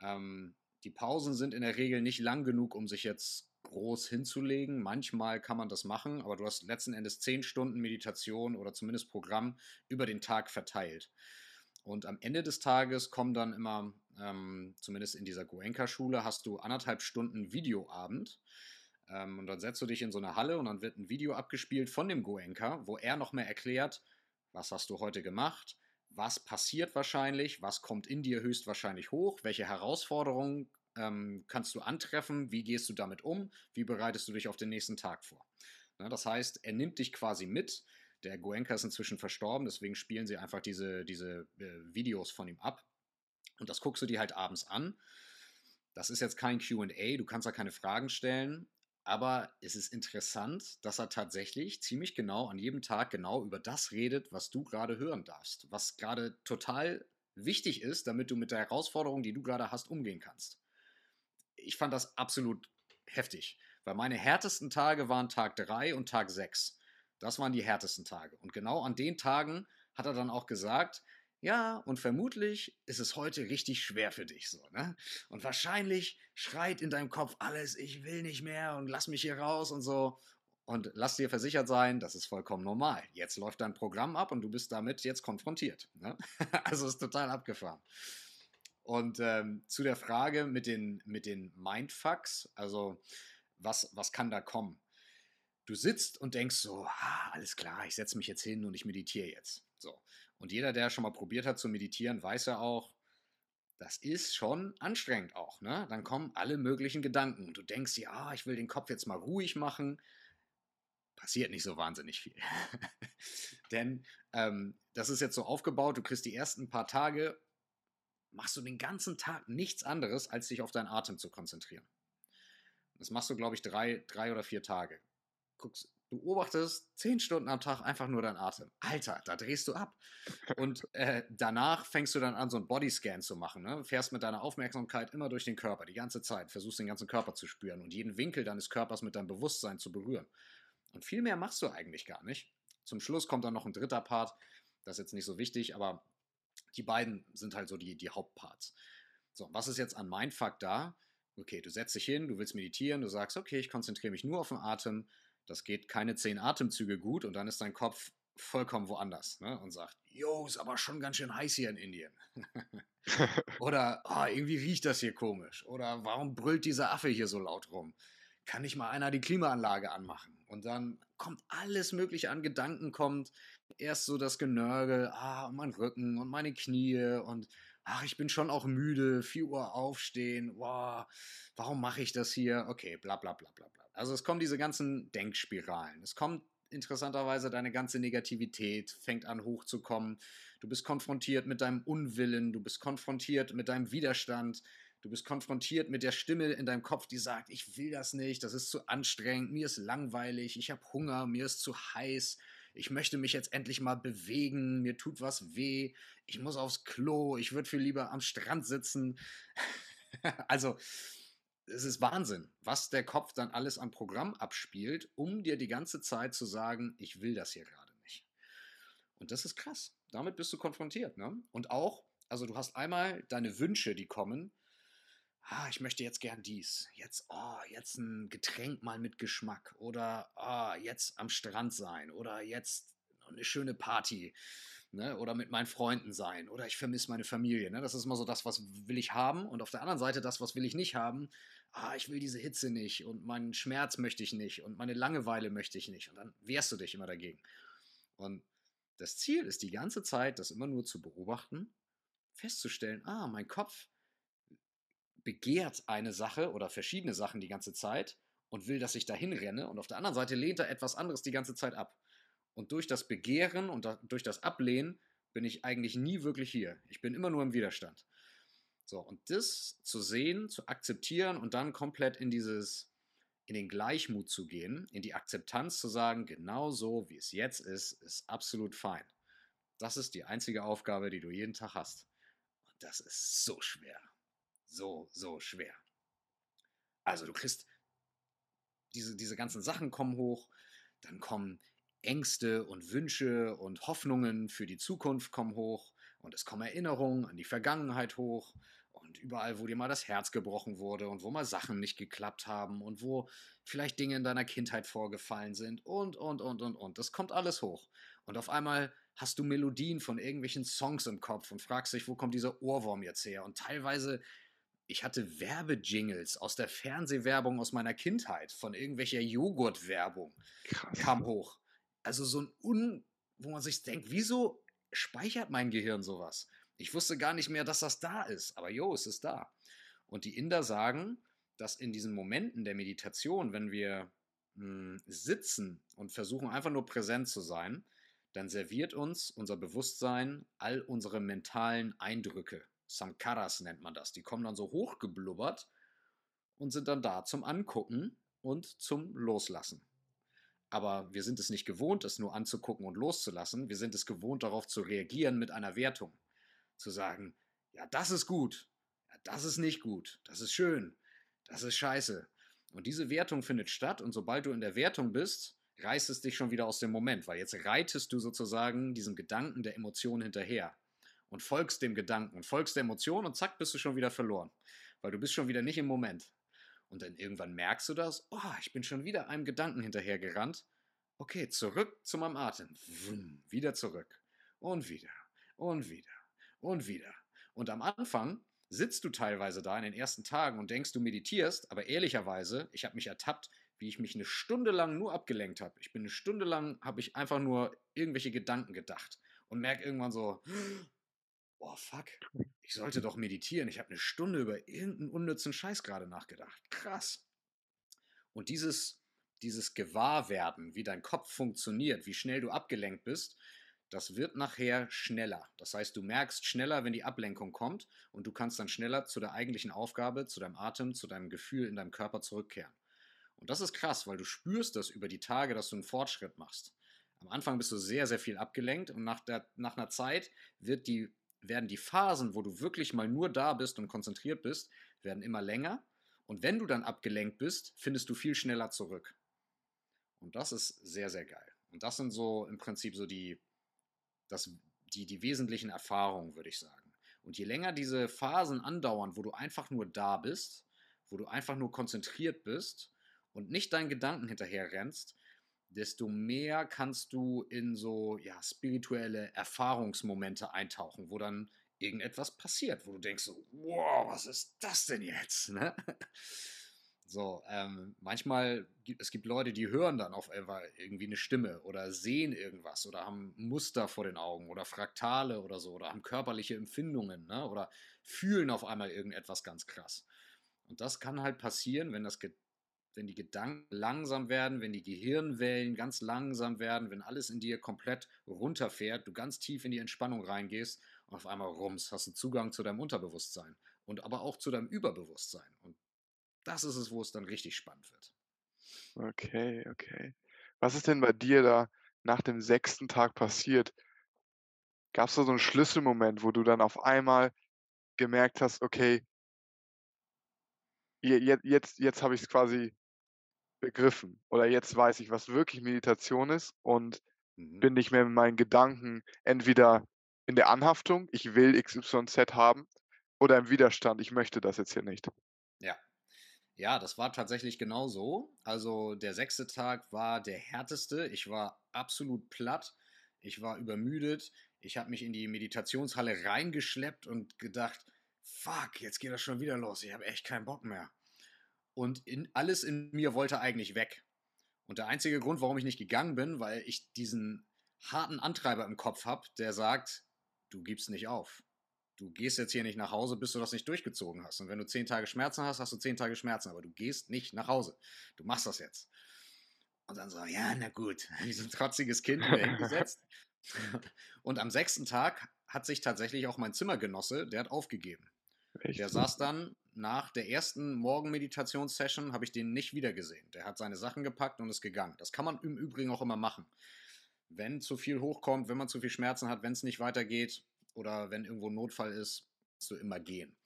Ähm, die Pausen sind in der Regel nicht lang genug, um sich jetzt groß hinzulegen. Manchmal kann man das machen, aber du hast letzten Endes zehn Stunden Meditation oder zumindest Programm über den Tag verteilt. Und am Ende des Tages kommen dann immer, ähm, zumindest in dieser Goenka-Schule, hast du anderthalb Stunden Videoabend. Ähm, und dann setzt du dich in so eine Halle und dann wird ein Video abgespielt von dem Goenka, wo er noch mehr erklärt, was hast du heute gemacht, was passiert wahrscheinlich, was kommt in dir höchstwahrscheinlich hoch, welche Herausforderungen ähm, kannst du antreffen, wie gehst du damit um, wie bereitest du dich auf den nächsten Tag vor. Na, das heißt, er nimmt dich quasi mit. Der Goenka ist inzwischen verstorben, deswegen spielen sie einfach diese, diese äh, Videos von ihm ab. Und das guckst du dir halt abends an. Das ist jetzt kein QA, du kannst da keine Fragen stellen, aber es ist interessant, dass er tatsächlich ziemlich genau an jedem Tag genau über das redet, was du gerade hören darfst, was gerade total wichtig ist, damit du mit der Herausforderung, die du gerade hast, umgehen kannst ich fand das absolut heftig, weil meine härtesten Tage waren Tag 3 und Tag 6. Das waren die härtesten Tage. Und genau an den Tagen hat er dann auch gesagt, ja, und vermutlich ist es heute richtig schwer für dich so, ne? Und wahrscheinlich schreit in deinem Kopf alles, ich will nicht mehr und lass mich hier raus und so. Und lass dir versichert sein, das ist vollkommen normal. Jetzt läuft dein Programm ab und du bist damit jetzt konfrontiert. Ne? Also ist total abgefahren. Und ähm, zu der Frage mit den, mit den Mindfucks, also was, was kann da kommen? Du sitzt und denkst so, ah, alles klar, ich setze mich jetzt hin und ich meditiere jetzt. So. Und jeder, der schon mal probiert hat zu meditieren, weiß ja auch, das ist schon anstrengend auch. Ne? Dann kommen alle möglichen Gedanken und du denkst, ja, ich will den Kopf jetzt mal ruhig machen. Passiert nicht so wahnsinnig viel. Denn ähm, das ist jetzt so aufgebaut, du kriegst die ersten paar Tage machst du den ganzen Tag nichts anderes, als dich auf deinen Atem zu konzentrieren. Das machst du, glaube ich, drei, drei oder vier Tage. Guckst, beobachtest zehn Stunden am Tag einfach nur deinen Atem. Alter, da drehst du ab. Und äh, danach fängst du dann an, so einen Bodyscan zu machen. Ne? Fährst mit deiner Aufmerksamkeit immer durch den Körper, die ganze Zeit. Versuchst den ganzen Körper zu spüren und jeden Winkel deines Körpers mit deinem Bewusstsein zu berühren. Und viel mehr machst du eigentlich gar nicht. Zum Schluss kommt dann noch ein dritter Part. Das ist jetzt nicht so wichtig, aber die beiden sind halt so die, die Hauptparts. So, was ist jetzt an Mindfuck da? Okay, du setzt dich hin, du willst meditieren, du sagst, okay, ich konzentriere mich nur auf den Atem. Das geht keine zehn Atemzüge gut und dann ist dein Kopf vollkommen woanders ne? und sagt, jo, ist aber schon ganz schön heiß hier in Indien. Oder oh, irgendwie riecht das hier komisch. Oder warum brüllt dieser Affe hier so laut rum? Kann nicht mal einer die Klimaanlage anmachen? Und dann kommt alles Mögliche an Gedanken, kommt erst so das Genörgel, ah, mein Rücken und meine Knie und ach, ich bin schon auch müde, 4 Uhr aufstehen, wow, warum mache ich das hier? Okay, bla bla bla bla bla. Also es kommen diese ganzen Denkspiralen. Es kommt interessanterweise deine ganze Negativität fängt an hochzukommen. Du bist konfrontiert mit deinem Unwillen, du bist konfrontiert mit deinem Widerstand, du bist konfrontiert mit der Stimme in deinem Kopf, die sagt, ich will das nicht, das ist zu anstrengend, mir ist langweilig, ich habe Hunger, mir ist zu heiß, ich möchte mich jetzt endlich mal bewegen, mir tut was weh, ich muss aufs Klo, ich würde viel lieber am Strand sitzen. also, es ist Wahnsinn, was der Kopf dann alles am Programm abspielt, um dir die ganze Zeit zu sagen, ich will das hier gerade nicht. Und das ist krass. Damit bist du konfrontiert. Ne? Und auch, also du hast einmal deine Wünsche, die kommen, ah, ich möchte jetzt gern dies. Jetzt, oh, jetzt ein Getränk mal mit Geschmack. Oder oh, jetzt am Strand sein. Oder jetzt eine schöne Party. Ne? Oder mit meinen Freunden sein. Oder ich vermisse meine Familie. Ne? Das ist immer so das, was will ich haben. Und auf der anderen Seite das, was will ich nicht haben. Ah, ich will diese Hitze nicht. Und meinen Schmerz möchte ich nicht. Und meine Langeweile möchte ich nicht. Und dann wehrst du dich immer dagegen. Und das Ziel ist die ganze Zeit, das immer nur zu beobachten, festzustellen, ah, mein Kopf begehrt eine Sache oder verschiedene Sachen die ganze Zeit und will, dass ich dahin renne und auf der anderen Seite lehnt er etwas anderes die ganze Zeit ab. Und durch das Begehren und durch das Ablehnen bin ich eigentlich nie wirklich hier. Ich bin immer nur im Widerstand. So, und das zu sehen, zu akzeptieren und dann komplett in dieses, in den Gleichmut zu gehen, in die Akzeptanz zu sagen, genau so wie es jetzt ist, ist absolut fein. Das ist die einzige Aufgabe, die du jeden Tag hast. Und das ist so schwer so, so schwer. Also du kriegst diese, diese ganzen Sachen kommen hoch, dann kommen Ängste und Wünsche und Hoffnungen für die Zukunft kommen hoch und es kommen Erinnerungen an die Vergangenheit hoch und überall, wo dir mal das Herz gebrochen wurde und wo mal Sachen nicht geklappt haben und wo vielleicht Dinge in deiner Kindheit vorgefallen sind und, und, und, und, und. Das kommt alles hoch. Und auf einmal hast du Melodien von irgendwelchen Songs im Kopf und fragst dich, wo kommt dieser Ohrwurm jetzt her? Und teilweise ich hatte Werbejingles aus der Fernsehwerbung aus meiner Kindheit, von irgendwelcher Joghurtwerbung, kam hoch. Also so ein Un, wo man sich denkt, wieso speichert mein Gehirn sowas? Ich wusste gar nicht mehr, dass das da ist, aber jo, es ist da. Und die Inder sagen, dass in diesen Momenten der Meditation, wenn wir mh, hm, sitzen und versuchen einfach nur präsent zu sein, dann serviert uns unser Bewusstsein all unsere mentalen Eindrücke, Sankaras nennt man das. Die kommen dann so hochgeblubbert und sind dann da zum Angucken und zum Loslassen. Aber wir sind es nicht gewohnt, es nur anzugucken und loszulassen. Wir sind es gewohnt, darauf zu reagieren mit einer Wertung. Zu sagen, ja, das ist gut, ja, das ist nicht gut, das ist schön, das ist scheiße. Und diese Wertung findet statt und sobald du in der Wertung bist, reißt es dich schon wieder aus dem Moment, weil jetzt reitest du sozusagen diesem Gedanken der Emotion hinterher und folgst dem Gedanken und folgst der Emotion und zack, bist du schon wieder verloren, weil du bist schon wieder nicht im Moment. Und dann irgendwann merkst du das, oh, ich bin schon wieder einem Gedanken hinterhergerannt. Okay, zurück zu meinem Atem. Wumm, wieder zurück. Und wieder. Und wieder. Und wieder. Und am Anfang sitzt du teilweise da in den ersten Tagen und denkst, du meditierst, aber ehrlicherweise, ich habe mich ertappt, wie ich mich eine Stunde lang nur abgelenkt habe. Ich bin eine Stunde lang, habe ich einfach nur irgendwelche Gedanken gedacht und merke irgendwann so, oh fuck, ich sollte doch meditieren. Ich habe eine Stunde über irgendeinen unnützen Scheiß gerade nachgedacht. Krass. Und dieses, dieses Gewahrwerden, wie dein Kopf funktioniert, wie schnell du abgelenkt bist, das wird nachher schneller. Das heißt, du merkst schneller, wenn die Ablenkung kommt und du kannst dann schneller zu der eigentlichen Aufgabe, zu deinem Atem, zu deinem Gefühl in deinem Körper zurückkehren. Und das ist krass, weil du spürst das über die Tage, dass du einen Fortschritt machst. Am Anfang bist du sehr, sehr viel abgelenkt und nach, der, nach einer Zeit wird die, werden die Phasen, wo du wirklich mal nur da bist und konzentriert bist, werden immer länger. Und wenn du dann abgelenkt bist, findest du viel schneller zurück. Und das ist sehr, sehr geil. Und das sind so im Prinzip so die, das, die, die wesentlichen Erfahrungen, würde ich sagen. Und je länger diese Phasen andauern, wo du einfach nur da bist, wo du einfach nur konzentriert bist und nicht deinen Gedanken hinterher rennst, desto mehr kannst du in so ja, spirituelle Erfahrungsmomente eintauchen, wo dann irgendetwas passiert, wo du denkst so, wow, was ist das denn jetzt? Ne? So, ähm, manchmal gibt es gibt Leute, die hören dann auf einmal irgendwie eine Stimme oder sehen irgendwas oder haben Muster vor den Augen oder Fraktale oder so oder haben körperliche Empfindungen ne? oder fühlen auf einmal irgendetwas ganz krass. Und das kann halt passieren, wenn das wenn die Gedanken langsam werden, wenn die Gehirnwellen ganz langsam werden, wenn alles in dir komplett runterfährt, du ganz tief in die Entspannung reingehst und auf einmal rums, hast du Zugang zu deinem Unterbewusstsein und aber auch zu deinem Überbewusstsein. Und das ist es, wo es dann richtig spannend wird. Okay, okay. Was ist denn bei dir da nach dem sechsten Tag passiert? Gab es da so einen Schlüsselmoment, wo du dann auf einmal gemerkt hast, okay, jetzt, jetzt, jetzt habe ich es quasi begriffen oder jetzt weiß ich, was wirklich Meditation ist und mhm. bin nicht mehr mit meinen Gedanken entweder in der Anhaftung, ich will XYZ haben, oder im Widerstand, ich möchte das jetzt hier nicht. Ja, ja, das war tatsächlich genau so. Also der sechste Tag war der härteste. Ich war absolut platt. Ich war übermüdet. Ich habe mich in die Meditationshalle reingeschleppt und gedacht, fuck, jetzt geht das schon wieder los. Ich habe echt keinen Bock mehr. Und in, alles in mir wollte eigentlich weg. Und der einzige Grund, warum ich nicht gegangen bin, weil ich diesen harten Antreiber im Kopf habe, der sagt, du gibst nicht auf du gehst jetzt hier nicht nach Hause, bis du das nicht durchgezogen hast. Und wenn du zehn Tage Schmerzen hast, hast du zehn Tage Schmerzen, aber du gehst nicht nach Hause. Du machst das jetzt. Und dann so, ja, na gut, wie so ein trotziges Kind hingesetzt. Und am sechsten Tag hat sich tatsächlich auch mein Zimmergenosse, der hat aufgegeben. Echt? Der saß dann nach der ersten Morgenmeditationssession, habe ich den nicht wiedergesehen. Der hat seine Sachen gepackt und ist gegangen. Das kann man im Übrigen auch immer machen. Wenn zu viel hochkommt, wenn man zu viel Schmerzen hat, wenn es nicht weitergeht, oder wenn irgendwo ein Notfall ist, musst du immer gehen.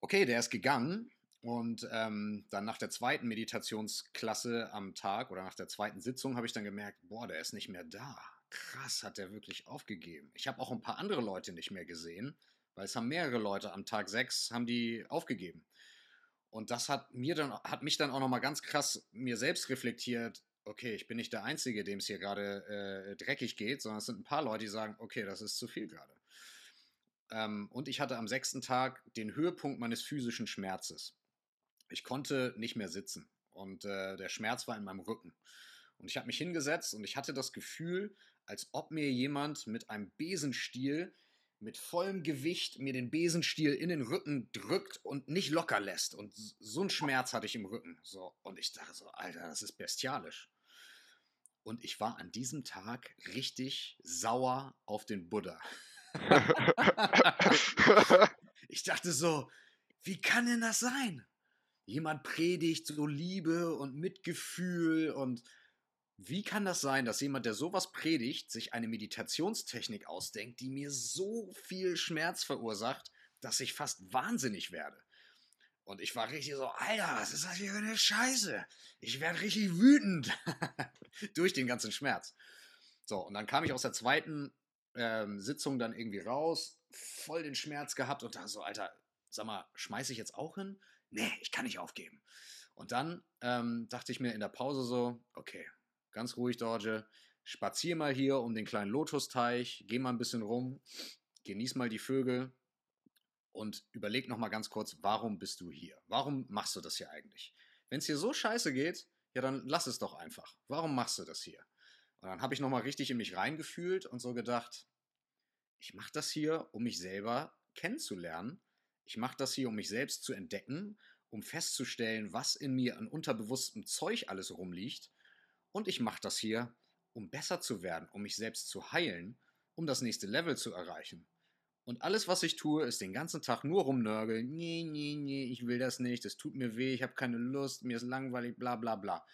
Okay, der ist gegangen und ähm, dann nach der zweiten Meditationsklasse am Tag oder nach der zweiten Sitzung habe ich dann gemerkt, boah, der ist nicht mehr da. Krass, hat der wirklich aufgegeben. Ich habe auch ein paar andere Leute nicht mehr gesehen, weil es haben mehrere Leute am Tag 6 haben die aufgegeben. Und das hat mir dann hat mich dann auch noch mal ganz krass mir selbst reflektiert, okay, ich bin nicht der Einzige, dem es hier gerade äh, dreckig geht, sondern es sind ein paar Leute, die sagen, okay, das ist zu viel gerade. Ähm, und ich hatte am sechsten Tag den Höhepunkt meines physischen Schmerzes. Ich konnte nicht mehr sitzen und äh, der Schmerz war in meinem Rücken. Und ich habe mich hingesetzt und ich hatte das Gefühl, als ob mir jemand mit einem Besenstiel mit vollem Gewicht mir den Besenstiel in den Rücken drückt und nicht locker lässt. Und so einen Schmerz hatte ich im Rücken. So, und ich dachte so, Alter, das ist bestialisch. Und ich war an diesem Tag richtig sauer auf den Buddha. ich dachte so, wie kann denn das sein? Jemand predigt so Liebe und Mitgefühl und wie kann das sein, dass jemand, der sowas predigt, sich eine Meditationstechnik ausdenkt, die mir so viel Schmerz verursacht, dass ich fast wahnsinnig werde? Und ich war richtig so, Alter, was ist das hier für eine Scheiße? Ich werde richtig wütend durch den ganzen Schmerz. So, und dann kam ich aus der zweiten ähm, Sitzung dann irgendwie raus, voll den Schmerz gehabt und da so, Alter, sag mal, schmeiße ich jetzt auch hin? Nee, ich kann nicht aufgeben. Und dann ähm, dachte ich mir in der Pause so, okay, ganz ruhig, Dorje, spazier mal hier um den kleinen Lotusteich, geh mal ein bisschen rum, genieß mal die Vögel und überleg noch mal ganz kurz, warum bist du hier? Warum machst du das hier eigentlich? Wenn es dir so scheiße geht, ja, dann lass es doch einfach. Warum machst du das hier? Und dann habe ich noch mal richtig in mich reingefühlt und so gedacht, ich mache das hier, um mich selber kennenzulernen. Ich mache das hier, um mich selbst zu entdecken, um festzustellen, was in mir an unterbewusstem Zeug alles rumliegt. Und ich mache das hier, um besser zu werden, um mich selbst zu heilen, um das nächste Level zu erreichen. Und alles, was ich tue, ist den ganzen Tag nur rumnörgeln. Nee, nee, nee, ich will das nicht, das tut mir weh, ich habe keine Lust, mir ist langweilig, bla bla bla.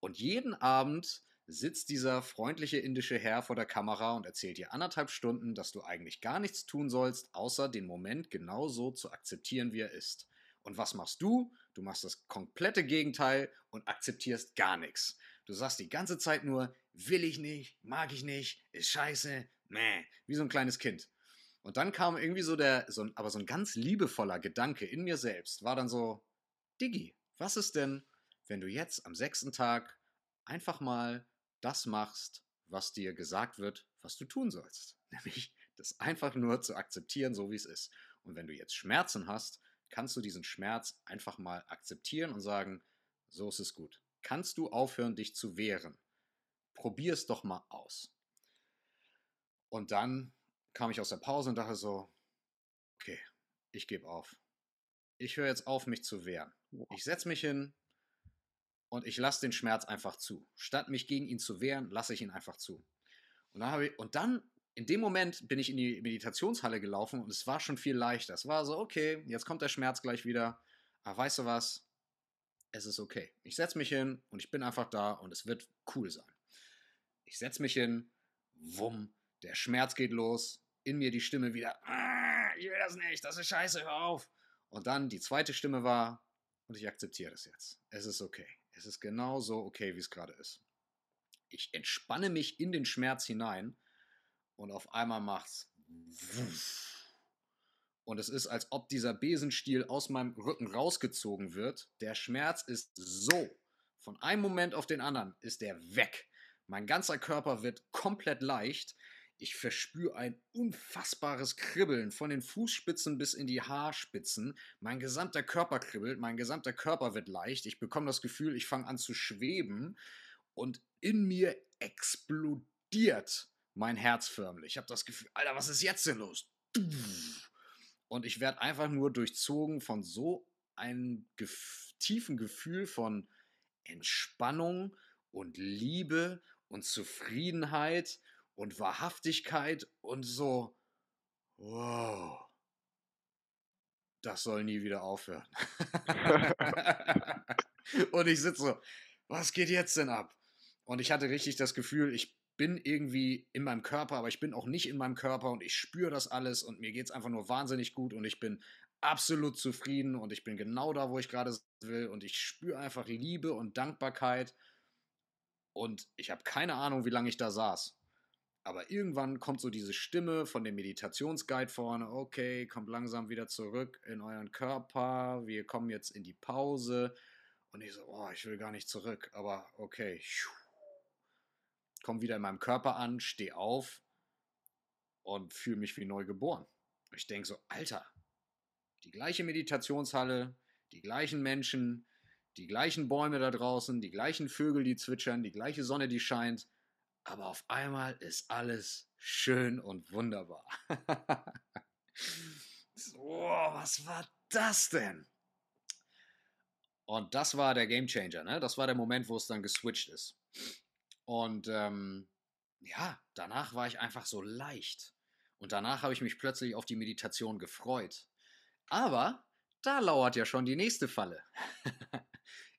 Und jeden Abend sitzt dieser freundliche indische Herr vor der Kamera und erzählt dir anderthalb Stunden, dass du eigentlich gar nichts tun sollst, außer den Moment genauso zu akzeptieren, wie er ist. Und was machst du? Du machst das komplette Gegenteil und akzeptierst gar nichts. Du sagst die ganze Zeit nur, will ich nicht, mag ich nicht, ist scheiße, meh, wie so ein kleines Kind. Und dann kam irgendwie so der, so ein, aber so ein ganz liebevoller Gedanke in mir selbst, war dann so, Diggi, was ist denn, wenn du jetzt am sechsten Tag einfach mal das machst, was dir gesagt wird, was du tun sollst. Nämlich das einfach nur zu akzeptieren, so wie es ist. Und wenn du jetzt Schmerzen hast, kannst du diesen Schmerz einfach mal akzeptieren und sagen, so ist es gut. Kannst du aufhören, dich zu wehren? Probier es doch mal aus. Und dann kam ich aus der Pause und dachte so, okay, ich gebe auf. Ich höre jetzt auf, mich zu wehren. Ich setze mich hin, und ich lasse den Schmerz einfach zu. Statt mich gegen ihn zu wehren, lasse ich ihn einfach zu. Und dann, ich, und dann, in dem Moment, bin ich in die Meditationshalle gelaufen und es war schon viel leichter. Es war so, okay, jetzt kommt der Schmerz gleich wieder. Aber weißt du was? Es ist okay. Ich setze mich hin und ich bin einfach da und es wird cool sein. Ich setze mich hin, wumm, der Schmerz geht los, in mir die Stimme wieder, ah, ich will das nicht, das ist scheiße, hör auf. Und dann die zweite Stimme war, und ich akzeptiere das jetzt. Es ist okay. Es ist genau so okay, wie es gerade ist. Ich entspanne mich in den Schmerz hinein und auf einmal macht's. Und es ist, als ob dieser Besenstiel aus meinem Rücken rausgezogen wird. Der Schmerz ist so. Von einem Moment auf den anderen ist der weg. Mein ganzer Körper wird komplett leicht. Ich verspüre ein unfassbares Kribbeln von den Fußspitzen bis in die Haarspitzen. Mein gesamter Körper kribbelt, mein gesamter Körper wird leicht. Ich bekomme das Gefühl, ich fange an zu schweben und in mir explodiert mein Herz förmlich. Ich habe das Gefühl, Alter, was ist jetzt denn los? Und ich werde einfach nur durchzogen von so einem gef tiefen Gefühl von Entspannung und Liebe und Zufriedenheit und Wahrhaftigkeit und so, wow, das soll nie wieder aufhören. und ich sitze so, was geht jetzt denn ab? Und ich hatte richtig das Gefühl, ich bin irgendwie in meinem Körper, aber ich bin auch nicht in meinem Körper und ich spüre das alles und mir geht es einfach nur wahnsinnig gut und ich bin absolut zufrieden und ich bin genau da, wo ich gerade will und ich spüre einfach Liebe und Dankbarkeit und ich habe keine Ahnung, wie lange ich da saß. Aber irgendwann kommt so diese Stimme von dem Meditationsguide vorne, okay, kommt langsam wieder zurück in euren Körper, wir kommen jetzt in die Pause. Und ich so, oh, ich will gar nicht zurück, aber okay. Komm wieder in meinem Körper an, steh auf und fühle mich wie neu geboren. Ich denke so, Alter, die gleiche Meditationshalle, die gleichen Menschen, die gleichen Bäume da draußen, die gleichen Vögel, die zwitschern, die gleiche Sonne, die scheint aber auf einmal ist alles schön und wunderbar. so, was war das denn? Und das war der Gamechanger, ne? Das war der Moment, wo es dann geswitcht ist. Und ähm, ja, danach war ich einfach so leicht. Und danach habe ich mich plötzlich auf die Meditation gefreut. Aber da lauert ja schon die nächste Falle.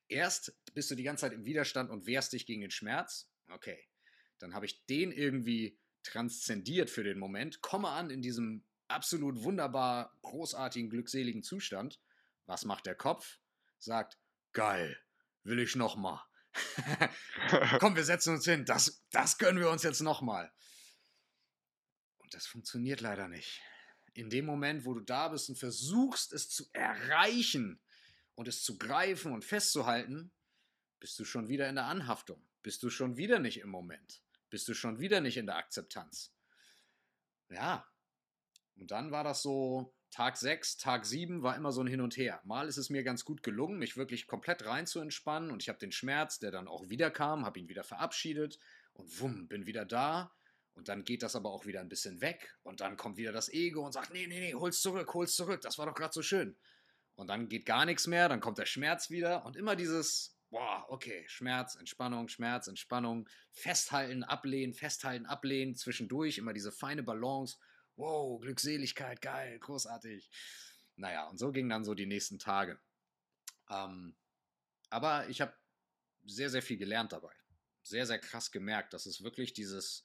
Erst bist du die ganze Zeit im Widerstand und wehrst dich gegen den Schmerz. Okay. Dann habe ich den irgendwie transzendiert für den Moment, komme an in diesem absolut wunderbar großartigen, glückseligen Zustand, Was macht der Kopf? Sagt, geil, will ich nochmal. Komm, wir setzen uns hin. Das, das gönnen wir uns jetzt nochmal. Und das funktioniert leider nicht. In dem Moment, wo du da bist und versuchst, es zu erreichen und es zu greifen und festzuhalten, bist du schon wieder in der Anhaftung. Bist du schon wieder nicht im Moment. Bist du schon wieder nicht in der Akzeptanz. Ja. Und dann war das so, Tag 6, Tag 7 war immer so ein Hin und Her. Mal ist es mir ganz gut gelungen, mich wirklich komplett rein zu entspannen und ich habe den Schmerz, der dann auch wieder kam, habe ihn wieder verabschiedet und wumm, bin wieder da. Und dann geht das aber auch wieder ein bisschen weg und dann kommt wieder das Ego und sagt, nee, nee, nee, hol's zurück, hol's zurück, das war doch gerade so schön. Und dann geht gar nichts mehr, dann kommt der Schmerz wieder und immer dieses, boah, okay, Schmerz, Entspannung, Schmerz, Entspannung, festhalten, ablehnen, festhalten, ablehnen, zwischendurch immer diese feine Balance wow, Glückseligkeit, geil, großartig. Naja, und so ging dann so die nächsten Tage. Ähm, aber ich habe sehr, sehr viel gelernt dabei. Sehr, sehr krass gemerkt, dass es wirklich dieses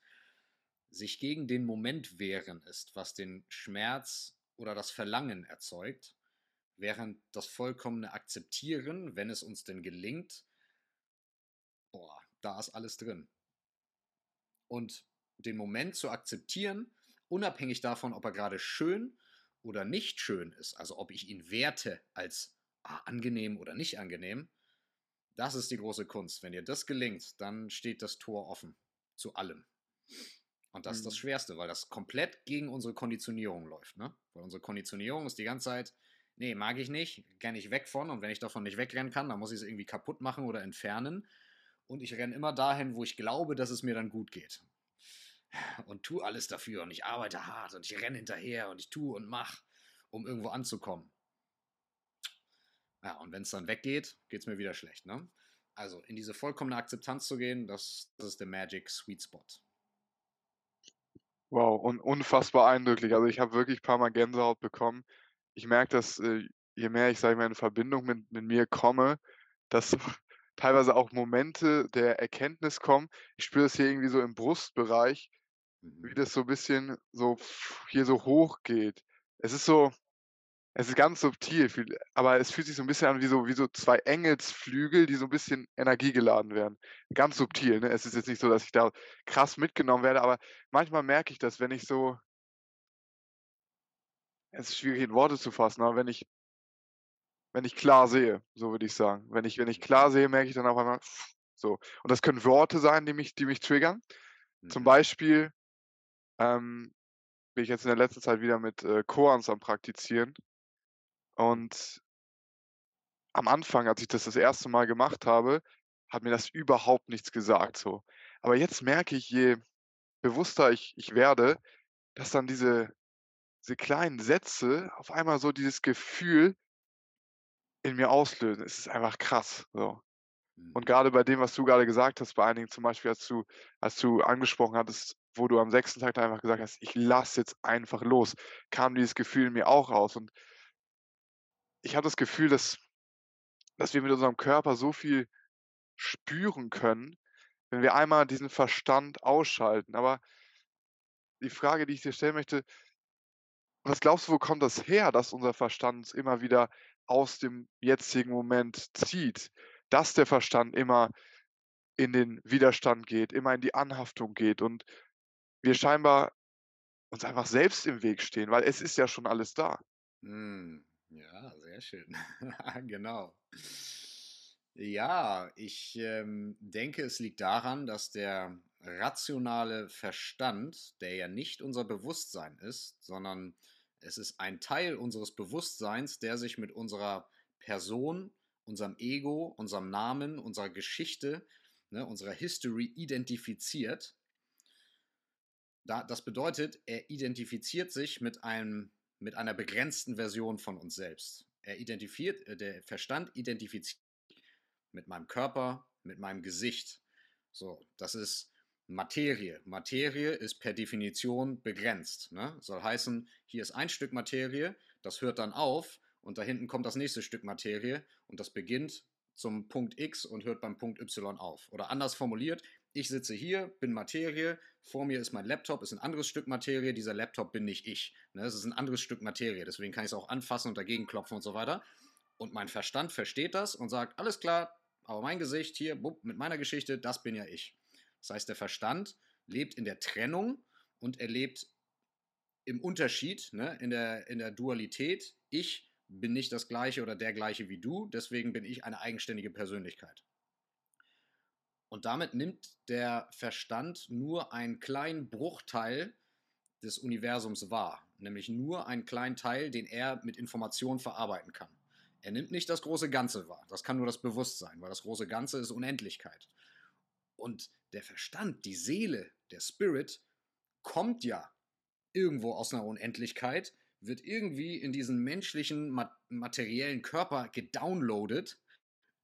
sich gegen den Moment wehren ist, was den Schmerz oder das Verlangen erzeugt, während das vollkommene Akzeptieren, wenn es uns denn gelingt, boah, da ist alles drin. Und den Moment zu akzeptieren, unabhängig davon, ob er gerade schön oder nicht schön ist, also ob ich ihn werte als ah, angenehm oder nicht angenehm, das ist die große Kunst. Wenn dir das gelingt, dann steht das Tor offen zu allem. Und das ist das mhm. Schwerste, weil das komplett gegen unsere Konditionierung läuft. Ne? Weil unsere Konditionierung ist die ganze Zeit, nee, mag ich nicht, renne ich weg von. Und wenn ich davon nicht wegrennen kann, dann muss ich es irgendwie kaputt machen oder entfernen. Und ich renne immer dahin, wo ich glaube, dass es mir dann gut geht und tue alles dafür und ich arbeite hart und ich renne hinterher und ich tue und mache, um irgendwo anzukommen. Ja, und wenn es dann weggeht, geht es mir wieder schlecht. Ne? Also in diese vollkommene Akzeptanz zu gehen, das, das ist der Magic Sweet Spot. Wow, und unfassbar eindrücklich. Also ich habe wirklich ein paar Mal Gänsehaut bekommen. Ich merke, dass äh, je mehr ich, sage ich mal, in Verbindung mit, mit mir komme, dass teilweise auch Momente der Erkenntnis kommen. Ich spüre das hier irgendwie so im Brustbereich, wie mhm. das so ein bisschen so hier so hoch geht. Es ist so es ist ganz subtil, aber es fühlt sich so ein bisschen an wie so wie so 2 Engelsflügel, die so ein bisschen energiegeladen werden. Ganz subtil, ne? Es ist jetzt nicht so, dass ich da krass mitgenommen werde, aber manchmal merke ich das, wenn ich so es ist schwierig in Worte zu fassen, aber wenn ich wenn ich klar sehe, so würde ich sagen. Wenn ich wenn ich klar sehe, merke ich dann auf einmal so. Und das können Worte sein, die mich die mich triggern. Zum mhm. Beispiel ähm, bin ich jetzt in der letzten Zeit wieder mit äh, Koans am Praktizieren. Und am Anfang, als ich das das erste Mal gemacht habe, hat mir das überhaupt nichts gesagt. So. Aber jetzt merke ich, je bewusster ich, ich werde, dass dann diese, diese kleinen Sätze auf einmal so dieses Gefühl in mir auslösen. Es ist einfach krass. So. Und mhm. gerade bei dem, was du gerade gesagt hast, bei einigen zum Beispiel, als du, als du angesprochen hattest, wo du am sechsten Tag einfach gesagt hast, ich lasse jetzt einfach los, kam dieses Gefühl mir auch raus. Und ich habe das Gefühl, dass, dass wir mit unserem Körper so viel spüren können, wenn wir einmal diesen Verstand ausschalten. Aber die Frage, die ich dir stellen möchte, was glaubst du, wo kommt das her, dass unser Verstand uns immer wieder aus dem jetzigen Moment zieht? Dass der Verstand immer in den Widerstand geht, immer in die Anhaftung geht und wir scheinbar uns einfach selbst im Weg stehen, weil es ist ja schon alles da. Hm, ja, sehr schön. genau. Ja, ich ähm, denke, es liegt daran, dass der rationale Verstand, der ja nicht unser Bewusstsein ist, sondern es ist ein Teil unseres Bewusstseins, der sich mit unserer Person, unserem Ego, unserem Namen, unserer Geschichte, ne, unserer History identifiziert da, das bedeutet, er identifiziert sich mit, einem, mit einer begrenzten Version von uns selbst. Er identifiziert, äh, der Verstand identifiziert mit meinem Körper, mit meinem Gesicht. So, das ist Materie. Materie ist per Definition begrenzt. Ne? Soll heißen, hier ist ein Stück Materie, das hört dann auf und da hinten kommt das nächste Stück Materie und das beginnt zum Punkt X und hört beim Punkt Y auf. Oder anders formuliert, ich sitze hier, bin Materie, vor mir ist mein Laptop, ist ein anderes Stück Materie, dieser Laptop bin nicht ich. Ne? Es ist ein anderes Stück Materie, deswegen kann ich es auch anfassen und dagegen klopfen und so weiter. Und mein Verstand versteht das und sagt, alles klar, aber mein Gesicht hier, mit meiner Geschichte, das bin ja ich. Das heißt, der Verstand lebt in der Trennung und er lebt im Unterschied, ne, in, der, in der Dualität. Ich bin nicht das gleiche oder der gleiche wie du, deswegen bin ich eine eigenständige Persönlichkeit. Und damit nimmt der Verstand nur einen kleinen Bruchteil des Universums wahr, nämlich nur einen kleinen Teil, den er mit Informationen verarbeiten kann. Er nimmt nicht das große Ganze wahr, das kann nur das Bewusstsein, weil das große Ganze ist Unendlichkeit. Und der Verstand, die Seele, der Spirit, kommt ja irgendwo aus einer Unendlichkeit, wird irgendwie in diesen menschlichen, materiellen Körper gedownloadet.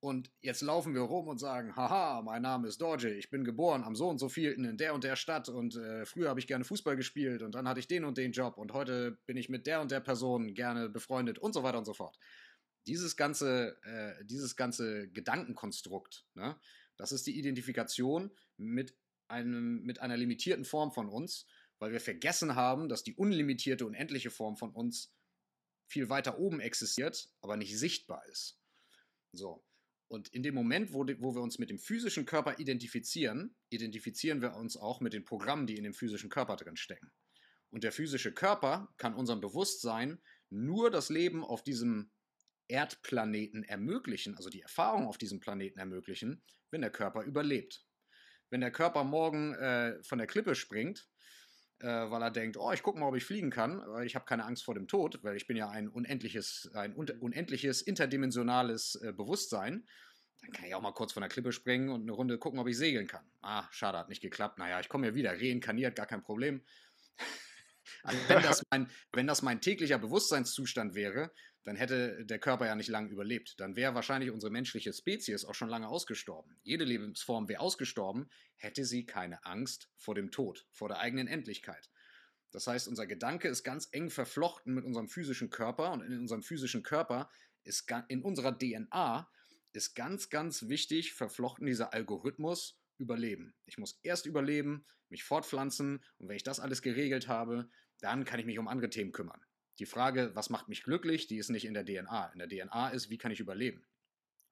Und jetzt laufen wir rum und sagen, haha, mein Name ist Dorje, ich bin geboren am so und so vielten in der und der Stadt und äh, früher habe ich gerne Fußball gespielt und dann hatte ich den und den Job und heute bin ich mit der und der Person gerne befreundet und so weiter und so fort. Dieses ganze, äh, dieses ganze Gedankenkonstrukt, ne, das ist die Identifikation mit, einem, mit einer limitierten Form von uns weil wir vergessen haben, dass die unlimitierte, unendliche Form von uns viel weiter oben existiert, aber nicht sichtbar ist. So. Und in dem Moment, wo, wo wir uns mit dem physischen Körper identifizieren, identifizieren wir uns auch mit den Programmen, die in dem physischen Körper drin stecken. Und der physische Körper kann unserem Bewusstsein nur das Leben auf diesem Erdplaneten ermöglichen, also die Erfahrung auf diesem Planeten ermöglichen, wenn der Körper überlebt. Wenn der Körper morgen äh, von der Klippe springt, äh, weil er denkt, oh, ich gucke mal, ob ich fliegen kann, weil ich habe keine Angst vor dem Tod, weil ich bin ja ein unendliches, ein unendliches interdimensionales äh, Bewusstsein. Dann kann ich auch mal kurz von der Klippe springen und eine Runde gucken, ob ich segeln kann. Ah, schade, hat nicht geklappt. Naja, ich komme ja wieder, reinkarniert, gar kein Problem. also wenn, das mein, wenn das mein täglicher Bewusstseinszustand wäre, dann hätte der Körper ja nicht lange überlebt. Dann wäre wahrscheinlich unsere menschliche Spezies auch schon lange ausgestorben. Jede Lebensform wäre ausgestorben, hätte sie keine Angst vor dem Tod, vor der eigenen Endlichkeit. Das heißt, unser Gedanke ist ganz eng verflochten mit unserem physischen Körper und in unserem physischen Körper ist in unserer DNA ist ganz, ganz wichtig verflochten dieser Algorithmus Überleben. Ich muss erst überleben, mich fortpflanzen und wenn ich das alles geregelt habe, dann kann ich mich um andere Themen kümmern. Die Frage, was macht mich glücklich, die ist nicht in der DNA. In der DNA ist, wie kann ich überleben?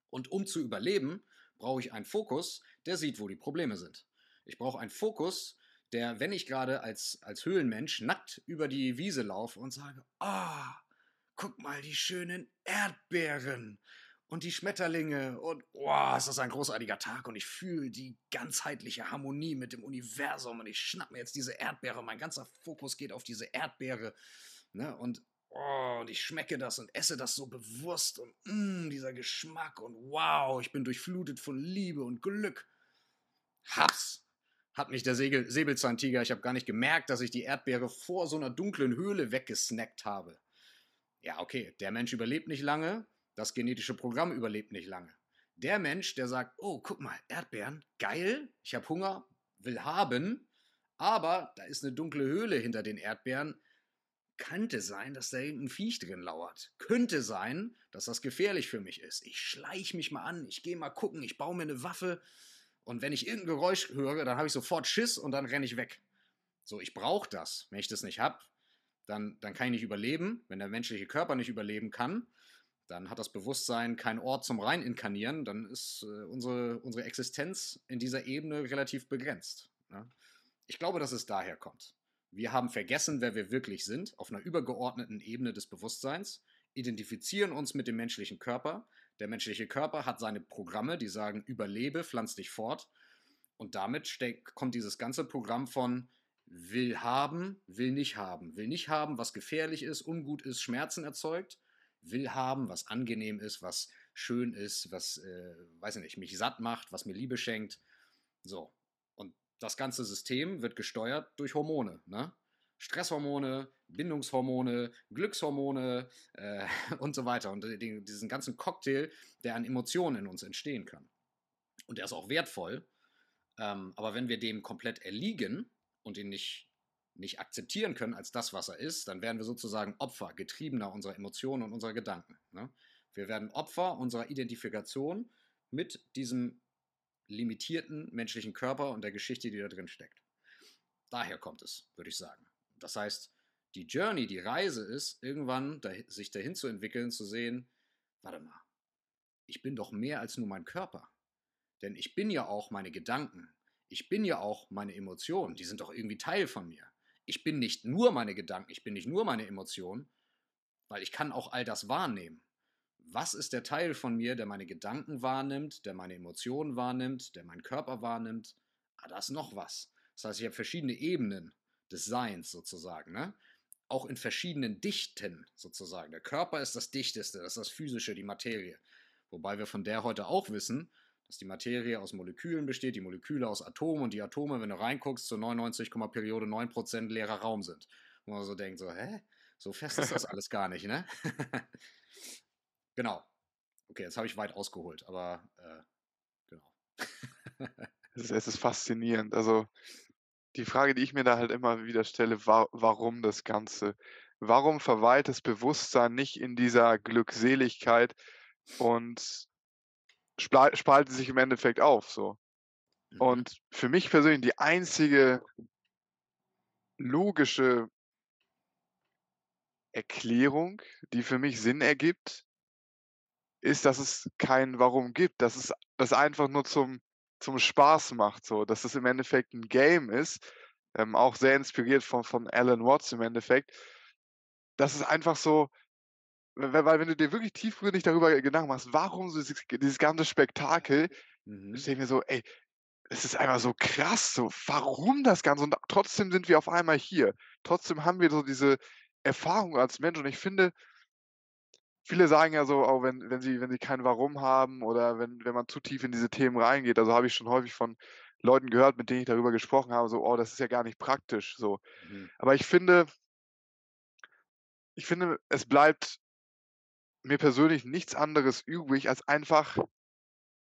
Und um zu überleben, brauche ich einen Fokus, der sieht, wo die Probleme sind. Ich brauche einen Fokus, der, wenn ich gerade als, als Höhlenmensch nackt über die Wiese laufe und sage, ah, oh, guck mal die schönen Erdbeeren und die Schmetterlinge und oh, ist das ein großartiger Tag und ich fühle die ganzheitliche Harmonie mit dem Universum und ich schnapp mir jetzt diese Erdbeere, mein ganzer Fokus geht auf diese Erdbeere Ne? Und, oh, und ich schmecke das und esse das so bewusst und mm, dieser Geschmack und wow, ich bin durchflutet von Liebe und Glück. Hab's! Hat mich der Segel Säbelzahntiger, ich habe gar nicht gemerkt, dass ich die Erdbeere vor so einer dunklen Höhle weggesnackt habe. Ja, okay, der Mensch überlebt nicht lange, das genetische Programm überlebt nicht lange. Der Mensch, der sagt, oh, guck mal, Erdbeeren, geil, ich habe Hunger, will haben, aber da ist eine dunkle Höhle hinter den Erdbeeren, könnte sein, dass da irgendein Viech drin lauert. Könnte sein, dass das gefährlich für mich ist. Ich schleiche mich mal an, ich gehe mal gucken, ich baue mir eine Waffe und wenn ich irgendein Geräusch höre, dann habe ich sofort Schiss und dann renne ich weg. So, ich brauche das. Wenn ich das nicht habe, dann, dann kann ich nicht überleben. Wenn der menschliche Körper nicht überleben kann, dann hat das Bewusstsein keinen Ort zum Reininkarnieren, dann ist äh, unsere, unsere Existenz in dieser Ebene relativ begrenzt. Ne? Ich glaube, dass es daher kommt. Wir haben vergessen, wer wir wirklich sind, auf einer übergeordneten Ebene des Bewusstseins, identifizieren uns mit dem menschlichen Körper. Der menschliche Körper hat seine Programme, die sagen, überlebe, pflanz dich fort. Und damit kommt dieses ganze Programm von will haben, will nicht haben. Will nicht haben, was gefährlich ist, ungut ist, Schmerzen erzeugt. Will haben, was angenehm ist, was schön ist, was, äh, weiß ich nicht, mich satt macht, was mir Liebe schenkt. So das ganze System wird gesteuert durch Hormone. Ne? Stresshormone, Bindungshormone, Glückshormone äh, und so weiter. Und den, diesen ganzen Cocktail, der an Emotionen in uns entstehen kann. Und der ist auch wertvoll. Ähm, aber wenn wir dem komplett erliegen und ihn nicht, nicht akzeptieren können als das, was er ist, dann werden wir sozusagen Opfer, Getriebener unserer Emotionen und unserer Gedanken. Ne? Wir werden Opfer unserer Identifikation mit diesem limitierten menschlichen Körper und der Geschichte, die da drin steckt. Daher kommt es, würde ich sagen. Das heißt, die Journey, die Reise ist, irgendwann sich dahin zu entwickeln, zu sehen, warte mal, ich bin doch mehr als nur mein Körper. Denn ich bin ja auch meine Gedanken. Ich bin ja auch meine Emotionen. Die sind doch irgendwie Teil von mir. Ich bin nicht nur meine Gedanken, ich bin nicht nur meine Emotionen, weil ich kann auch all das wahrnehmen. Was ist der Teil von mir, der meine Gedanken wahrnimmt, der meine Emotionen wahrnimmt, der meinen Körper wahrnimmt? Ah, da ist noch was. Das heißt, ich habe verschiedene Ebenen des Seins sozusagen. Ne? Auch in verschiedenen Dichten sozusagen. Der Körper ist das Dichteste, das ist das Physische, die Materie. Wobei wir von der heute auch wissen, dass die Materie aus Molekülen besteht, die Moleküle aus Atomen und die Atome, wenn du reinguckst, zu 99, Periode 9% leerer Raum sind. Wo man so denkt, so, hä? So fest ist das alles gar nicht, ne? genau. Okay, jetzt habe ich weit ausgeholt, aber äh, genau. es, ist, faszinierend. Also die Frage, die ich mir da halt immer wieder stelle, war, warum das Ganze? Warum verweilt das Bewusstsein nicht in dieser Glückseligkeit und spalten sich im Endeffekt auf so. Mhm. Und für mich persönlich die einzige logische Erklärung, die für mich Sinn ergibt, ist, dass es kein Warum gibt, dass es das einfach nur zum, zum Spaß macht, so, dass es im Endeffekt ein Game ist, ähm, auch sehr inspiriert von, von Alan Watts im Endeffekt, dass es einfach so, weil, weil wenn du dir wirklich tiefgründig darüber Gedanken machst, warum so dieses, dieses ganze Spektakel, mhm. ich mir so, ey, es ist einfach so krass, so, warum das Ganze? Und trotzdem sind wir auf einmal hier. Trotzdem haben wir so diese Erfahrung als Mensch. Und ich finde, viele sagen ja so, auch wenn, wenn sie, wenn sie kein Warum haben oder wenn, wenn man zu tief in diese Themen reingeht, also habe ich schon häufig von Leuten gehört, mit denen ich darüber gesprochen habe, so, oh, das ist ja gar nicht praktisch. So. Mhm. Aber ich finde, ich finde, es bleibt mir persönlich nichts anderes übrig, als einfach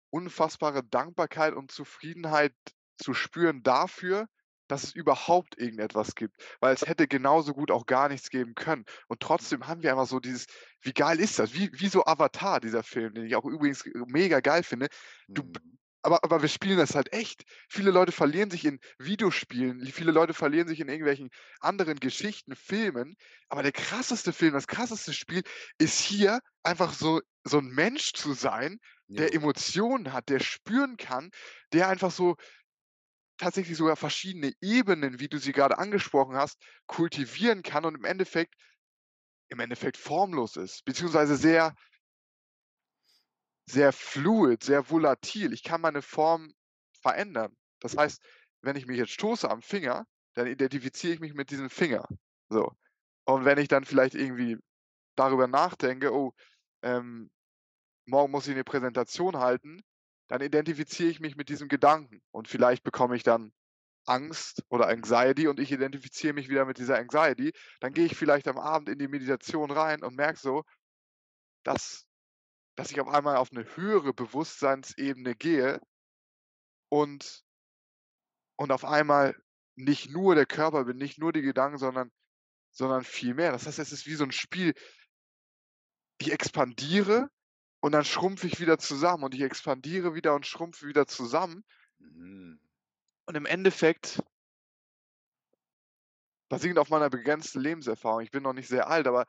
unfassbare Dankbarkeit und Zufriedenheit zu spüren dafür, dass es überhaupt irgendetwas gibt. Weil es hätte genauso gut auch gar nichts geben können. Und trotzdem haben wir einfach so dieses, wie geil ist das? Wie, wie so Avatar, dieser Film, den ich auch übrigens mega geil finde. Du, mhm aber, aber wir spielen das halt echt. Viele Leute verlieren sich in Videospielen, viele Leute verlieren sich in irgendwelchen anderen Geschichten, Filmen. Aber der krasseste Film, das krasseste Spiel ist hier einfach so, so ein Mensch zu sein, der ja. Emotionen hat, der spüren kann, der einfach so tatsächlich sogar verschiedene Ebenen, wie du sie gerade angesprochen hast, kultivieren kann und im Endeffekt im Endeffekt formlos ist, beziehungsweise sehr sehr fluid, sehr volatil. Ich kann meine Form verändern. Das heißt, wenn ich mich jetzt stoße am Finger, dann identifiziere ich mich mit diesem Finger. So. Und wenn ich dann vielleicht irgendwie darüber nachdenke, oh, ähm, morgen muss ich eine Präsentation halten, dann identifiziere ich mich mit diesem Gedanken. Und vielleicht bekomme ich dann Angst oder Anxiety und ich identifiziere mich wieder mit dieser Anxiety. Dann gehe ich vielleicht am Abend in die Meditation rein und merke so, das dass ich auf einmal auf eine höhere Bewusstseinsebene gehe und und auf einmal nicht nur der Körper bin, nicht nur die Gedanken, sondern sondern viel mehr. Das heißt, es ist wie so ein Spiel. Ich expandiere und dann schrumpfe ich wieder zusammen und ich expandiere wieder und schrumpfe wieder zusammen. Mhm. Und im Endeffekt basierend auf meiner begrenzten Lebenserfahrung, ich bin noch nicht sehr alt, aber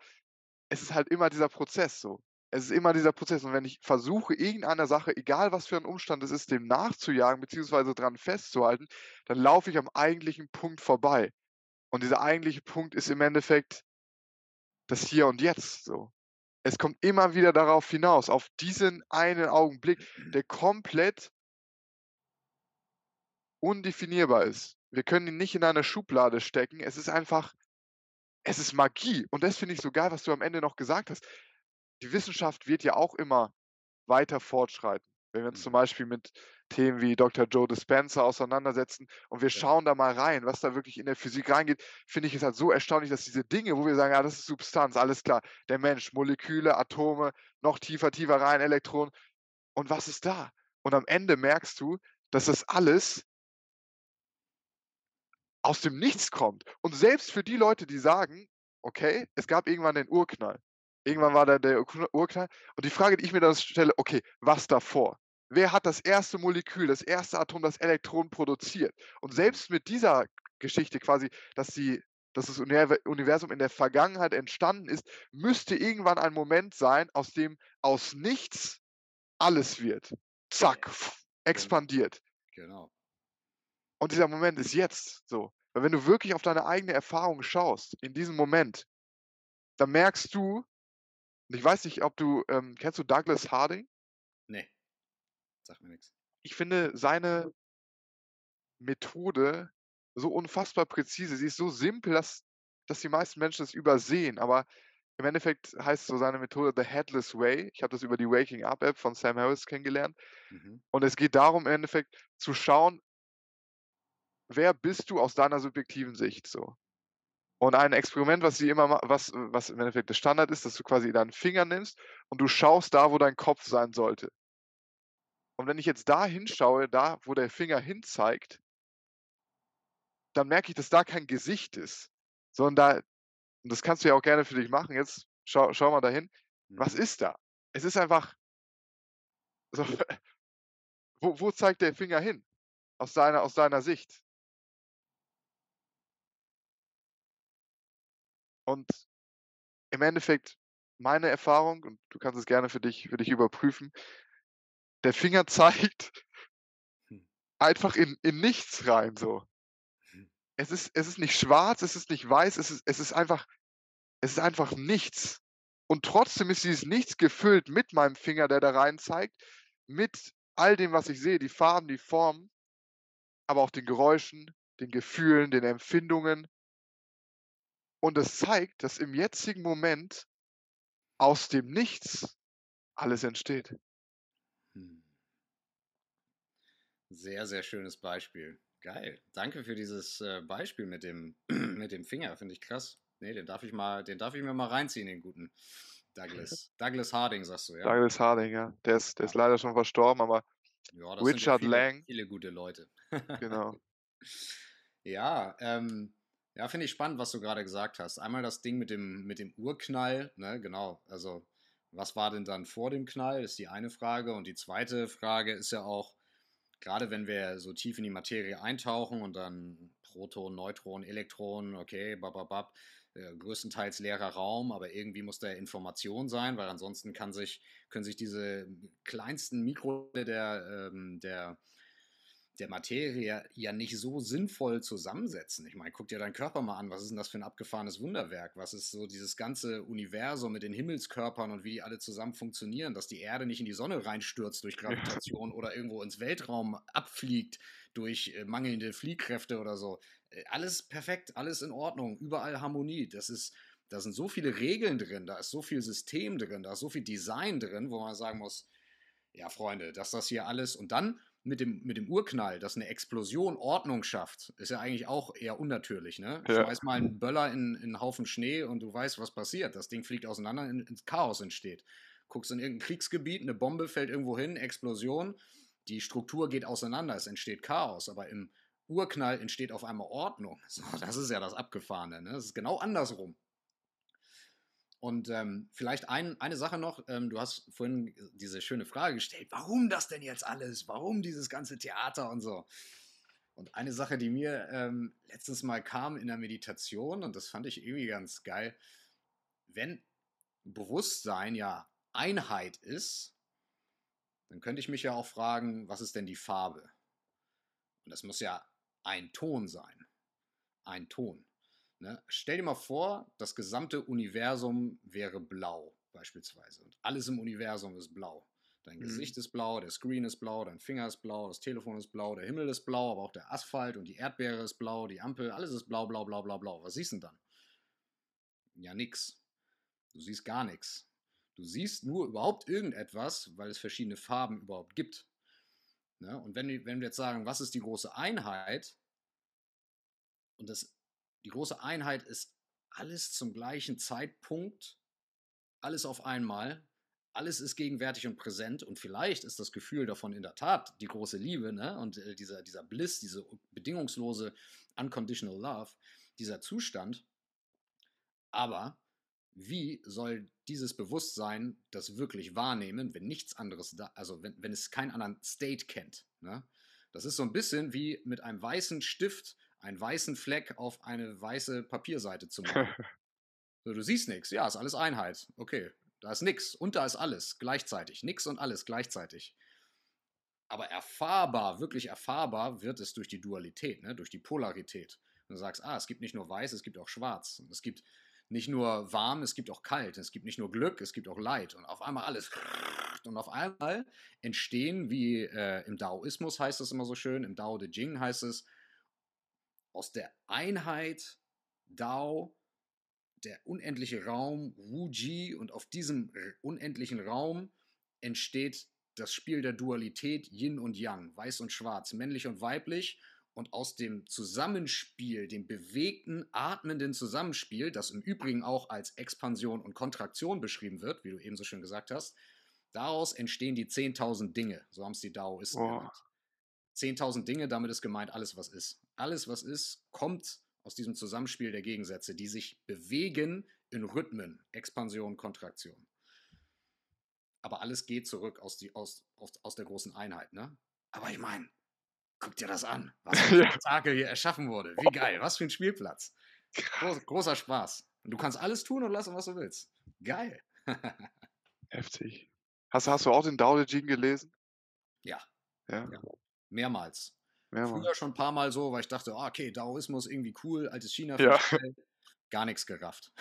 es ist halt immer dieser Prozess so. Es ist immer dieser Prozess. Und wenn ich versuche, irgendeiner Sache, egal was für ein Umstand es ist, dem nachzujagen, beziehungsweise dran festzuhalten, dann laufe ich am eigentlichen Punkt vorbei. Und dieser eigentliche Punkt ist im Endeffekt das Hier und Jetzt. So. Es kommt immer wieder darauf hinaus, auf diesen einen Augenblick, der komplett undefinierbar ist. Wir können ihn nicht in eine Schublade stecken. Es ist einfach, es ist Magie. Und das finde ich so geil, was du am Ende noch gesagt hast die Wissenschaft wird ja auch immer weiter fortschreiten. Wenn wir uns zum mhm. Beispiel mit Themen wie Dr. Joe Dispenza auseinandersetzen und wir schauen da mal rein, was da wirklich in der Physik reingeht, finde ich es halt so erstaunlich, dass diese Dinge, wo wir sagen, ja, das ist Substanz, alles klar, der Mensch, Moleküle, Atome, noch tiefer, tiefer rein, Elektronen. Und was ist da? Und am Ende merkst du, dass das alles aus dem Nichts kommt. Und selbst für die Leute, die sagen, okay, es gab irgendwann den Urknall. Irgendwann war da der Urknall. Und die Frage, die ich mir dann stelle, okay, was davor? Wer hat das erste Molekül, das erste Atom, das Elektron produziert? Und mhm. selbst mit dieser Geschichte quasi, dass die, dass das Universum in der Vergangenheit entstanden ist, müsste irgendwann ein Moment sein, aus dem aus nichts alles wird. Zack, expandiert. Genau. Und dieser Moment ist jetzt so. Weil wenn du wirklich auf deine eigene Erfahrung schaust, in diesem Moment, dann merkst du, und ich weiß nicht, ob du, ähm, kennst du Douglas Harding? Sag mir nichts. Ich finde seine Methode so unfassbar präzise. Sie ist so simpel, dass, dass die meisten Menschen es übersehen. Aber im Endeffekt heißt so seine Methode The Headless Way. Ich habe das über die Waking Up App von Sam Harris kennengelernt. Mhm. Und es geht darum, im Endeffekt zu schauen, wer bist du aus deiner subjektiven Sicht so. Und ein Experiment, was sie immer was, was im Endeffekt der Standard ist, dass du quasi deinen Finger nimmst und du schaust da, wo dein Kopf sein sollte. Und wenn ich jetzt da hinschaue, da, wo der Finger hinzeigt, dann merke ich, dass da kein Gesicht ist, sondern da, und das kannst du ja auch gerne für dich machen, jetzt schau, schau mal dahin, was mhm. ist da? Es ist einfach, so, wo, wo zeigt der Finger hin? Aus deiner, aus deiner Sicht. Und im Endeffekt meine Erfahrung, und du kannst es gerne für dich, für dich überprüfen, der Finger zeigt hm. einfach in, in nichts rein so. Hm. Es ist, es ist nicht schwarz, es ist nicht weiß, es ist, es ist einfach, es ist einfach nichts. Und trotzdem ist dieses Nichts gefüllt mit meinem Finger, der da rein zeigt, mit all dem, was ich sehe, die Farben, die Formen, aber auch den Geräuschen, den Gefühlen, den Empfindungen. Und es zeigt, dass im jetzigen Moment aus dem Nichts alles entsteht. Hm. Sehr, sehr schönes Beispiel. Geil. Danke für dieses äh, Beispiel mit dem, mit dem Finger. Finde ich krass. Nee, den darf ich mal, den darf ich mir mal reinziehen, den guten Douglas. Douglas Harding, sagst du, ja? Douglas Harding, ja. Der ist, der ist leider schon verstorben, aber ja, Richard viele, Lang. Viele gute Leute. genau. Ja, ähm, ja, finde ich spannend, was du gerade gesagt hast. Einmal das Ding mit dem, mit dem Urknall, ne, genau. Also, was war denn dann vor dem Knall, ist die eine Frage. Und die zweite Frage ist ja auch, gerade wenn wir so tief in die Materie eintauchen und dann Proton, Neutron, Elektron, okay, bababab, äh, größtenteils leerer Raum, aber irgendwie muss da Information sein, weil ansonsten kann sich, können sich diese kleinsten Mikro der, ähm, der der Materie ja nicht so sinnvoll zusammensetzen. Ich meine, guck dir deinen Körper mal an, was ist denn das für ein abgefahrenes Wunderwerk? Was ist so dieses ganze Universum mit den Himmelskörpern und wie die alle zusammen funktionieren, dass die Erde nicht in die Sonne reinstürzt durch Gravitation oder irgendwo ins Weltraum abfliegt durch äh, mangelnde Fliehkräfte oder so. Äh, alles perfekt, alles in Ordnung, überall Harmonie. Das ist, da sind so viele Regeln drin, da ist so viel System drin, da ist so viel Design drin, wo man sagen muss, ja, Freunde, dass das hier alles und dann mit dem, mit dem Urknall, dass eine Explosion Ordnung schafft, ist ja eigentlich auch eher unnatürlich. Ne? Ja. Schmeiß mal einen Böller in, in einen Haufen Schnee und du weißt, was passiert. Das Ding fliegt auseinander, in, ins Chaos entsteht. Guckst in irgendein Kriegsgebiet, eine Bombe fällt irgendwo hin, Explosion, die Struktur geht auseinander, es entsteht Chaos. Aber im Urknall entsteht auf einmal Ordnung. So, das ist ja das Abgefahrene. Ne? Das ist genau andersrum. Und ähm, vielleicht ein, eine Sache noch, ähm, du hast vorhin diese schöne Frage gestellt, warum das denn jetzt alles? Warum dieses ganze Theater und so? Und eine Sache, die mir ähm, letztens mal kam in der Meditation, und das fand ich irgendwie ganz geil, wenn Bewusstsein ja Einheit ist, dann könnte ich mich ja auch fragen, was ist denn die Farbe? Und das muss ja ein Ton sein. Ein Ton. Ne? Stell dir mal vor, das gesamte Universum wäre blau, beispielsweise. Und alles im Universum ist blau. Dein mhm. Gesicht ist blau, der Screen ist blau, dein Finger ist blau, das Telefon ist blau, der Himmel ist blau, aber auch der Asphalt und die Erdbeere ist blau, die Ampel, alles ist blau, blau, blau, blau, blau. Was siehst du denn dann? Ja, nix. Du siehst gar nichts. Du siehst nur überhaupt irgendetwas, weil es verschiedene Farben überhaupt gibt. Ne? Und wenn, wenn wir jetzt sagen, was ist die große Einheit? Und das die große Einheit ist alles zum gleichen Zeitpunkt, alles auf einmal, alles ist gegenwärtig und präsent und vielleicht ist das Gefühl davon in der Tat die große Liebe ne? und äh, dieser, dieser Bliss, diese bedingungslose unconditional love, dieser Zustand. Aber wie soll dieses Bewusstsein das wirklich wahrnehmen, wenn nichts anderes da, also wenn, wenn es keinen anderen State kennt? Ne? Das ist so ein bisschen wie mit einem weißen Stift einen weißen Fleck auf eine weiße Papierseite zu machen. so, du siehst nichts. Ja, ist alles Einheit. Okay, da ist nichts und da ist alles gleichzeitig. Nix und alles gleichzeitig. Aber erfahrbar, wirklich erfahrbar wird es durch die Dualität, ne? durch die Polarität. Und du sagst, ah, es gibt nicht nur weiß, es gibt auch schwarz. Und es gibt nicht nur warm, es gibt auch kalt. Es gibt nicht nur Glück, es gibt auch Leid. Und auf einmal alles. Und auf einmal entstehen, wie äh, im Daoismus heißt es immer so schön, im Dao De Jing heißt es, aus der Einheit Dao, der unendliche Raum Wu Ji und auf diesem unendlichen Raum entsteht das Spiel der Dualität Yin und Yang, weiß und schwarz, männlich und weiblich und aus dem Zusammenspiel, dem bewegten, atmenden Zusammenspiel, das im Übrigen auch als Expansion und Kontraktion beschrieben wird, wie du eben so schön gesagt hast, daraus entstehen die 10.000 Dinge, so haben es die Daoisten oh. genannt. 10.000 Dinge, damit ist gemeint alles, was ist. Alles, was ist, kommt aus diesem Zusammenspiel der Gegensätze, die sich bewegen in Rhythmen, Expansion, Kontraktion. Aber alles geht zurück aus, die, aus, aus, aus der großen Einheit. Ne? Aber ich meine, guck dir das an, was für ein Spektakel hier erschaffen wurde. Wie geil, was für ein Spielplatz. Groß, großer Spaß. Und du kannst alles tun und lassen, was du willst. Geil. Heftig. Hast, hast du auch den Dao De Jing gelesen? Ja. ja. ja. Mehrmals. Mehrmals. Früher schon ein paar Mal so, weil ich dachte, oh, okay, Daoismus irgendwie cool, altes China. Ja. Gar nichts gerafft.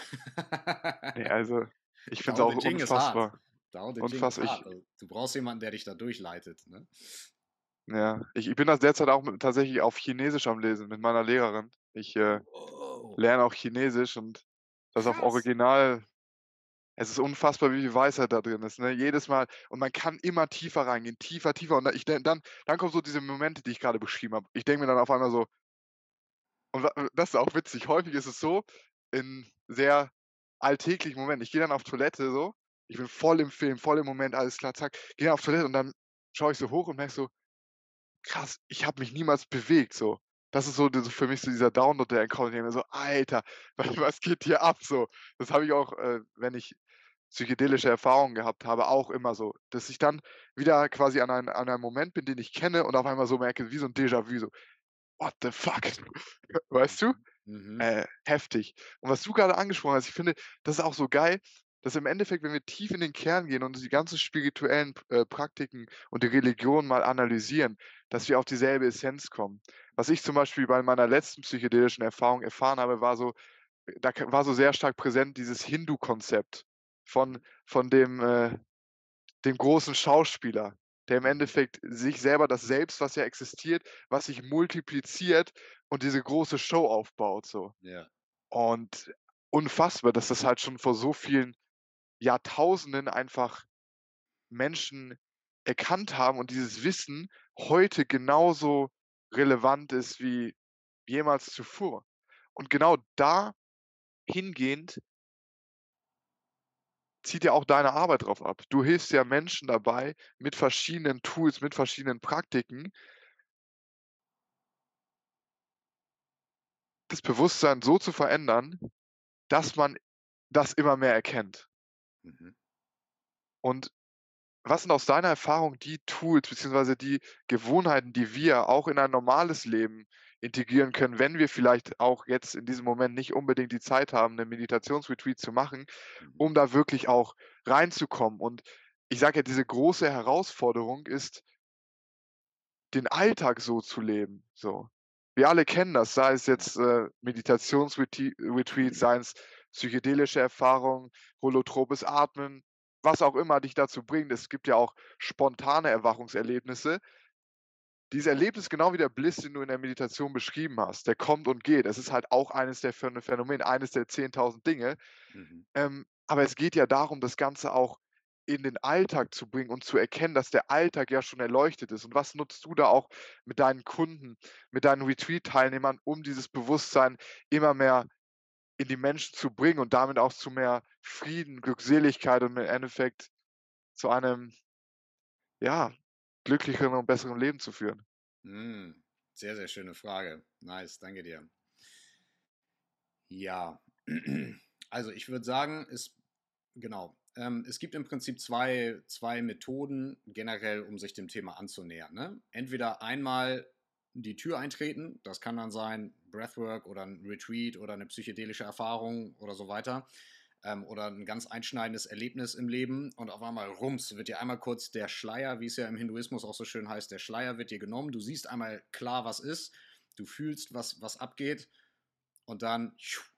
nee, also, ich finde es auch unfassbar. Jing unfassbar. Ist hart. Also, du brauchst jemanden, der dich da durchleitet. Ne? Ja, ich, ich bin das derzeit auch mit, tatsächlich auf Chinesisch am Lesen mit meiner Lehrerin. Ich äh, oh. lerne auch Chinesisch und das auf Original. Es ist unfassbar, wie viel Weisheit da drin ist. Ne? Jedes Mal. Und man kann immer tiefer reingehen, tiefer, tiefer. Und ich, dann, dann kommen so diese Momente, die ich gerade beschrieben habe. Ich denke mir dann auf einmal so, und das ist auch witzig. Häufig ist es so, in sehr alltäglichen Momenten. Ich gehe dann auf Toilette so, ich bin voll im Film, voll im Moment, alles klar, zack, gehe auf Toilette und dann schaue ich so hoch und merke so, krass, ich habe mich niemals bewegt, so. Das ist so, für mich so dieser Download, der Encounter, ich denke mir so, Alter, was, was geht hier ab, so. Das habe ich auch, äh, wenn ich psychedelische Erfahrungen gehabt habe, auch immer so, dass ich dann wieder quasi an, ein, an einem Moment bin, den ich kenne und auf einmal so merke, wie so ein Déjà-vu, so, what the fuck, weißt du? Mhm. Äh, heftig. Und was du gerade angesprochen hast, ich finde, das ist auch so geil, dass im Endeffekt, wenn wir tief in den Kern gehen und die ganzen spirituellen äh, Praktiken und die Religion mal analysieren, dass wir auf dieselbe Essenz kommen. Was ich zum Beispiel bei meiner letzten psychedelischen Erfahrung erfahren habe, war so, da war so sehr stark präsent dieses Hindu-Konzept von, von dem, äh, dem großen Schauspieler, der im Endeffekt sich selber das Selbst, was ja existiert, was sich multipliziert und diese große Show aufbaut. So. Ja. Und unfassbar, dass das halt schon vor so vielen Jahrtausenden einfach Menschen erkannt haben und dieses Wissen heute genauso relevant ist wie jemals zuvor. Und genau da hingehend zieht ja auch deine Arbeit drauf ab. Du hilfst ja Menschen dabei mit verschiedenen Tools, mit verschiedenen Praktiken, das Bewusstsein so zu verändern, dass man das immer mehr erkennt. Mhm. Und was sind aus deiner Erfahrung die Tools beziehungsweise die Gewohnheiten, die wir auch in ein normales Leben integrieren können, wenn wir vielleicht auch jetzt in diesem Moment nicht unbedingt die Zeit haben, einen Meditationsretreat zu machen, mhm. um da wirklich auch reinzukommen. Und ich sage ja, diese große Herausforderung ist, den Alltag so zu leben. So. Wir alle kennen das, sei es jetzt äh, Meditationsretreats, sei es psychedelische Erfahrungen, holotropes Atmen, was auch immer dich dazu bringt. Es gibt ja auch spontane Erwachungserlebnisse. Dieses Erlebnis, genau wie der Bliss, den du in der Meditation beschrieben hast, der kommt und geht. Es ist halt auch eines der Phänomene, eines der 10.000 Dinge. Mhm. Ähm, aber es geht ja darum, das Ganze auch in den Alltag zu bringen und zu erkennen, dass der Alltag ja schon erleuchtet ist. Und was nutzt du da auch mit deinen Kunden, mit deinen Retreat-Teilnehmern, um dieses Bewusstsein immer mehr in die Menschen zu bringen und damit auch zu mehr Frieden, Glückseligkeit und im Endeffekt zu einem, ja, glücklicheren und besseren Leben zu führen? Mm, sehr, sehr schöne Frage. Nice, danke dir. Ja, also ich würde sagen, es, genau, ähm, es gibt im Prinzip zwei, zwei Methoden generell, um sich dem Thema anzunähern. Ne? Entweder einmal die Tür eintreten, das kann dann sein Breathwork oder ein Retreat oder eine psychedelische Erfahrung oder so weiter ähm, oder ein ganz einschneidendes Erlebnis im Leben und auf einmal rums wird dir einmal kurz der Schleier, wie es ja im Hinduismus auch so schön heißt, der Schleier wird dir genommen, du siehst einmal klar, was ist, du fühlst, was, was abgeht und dann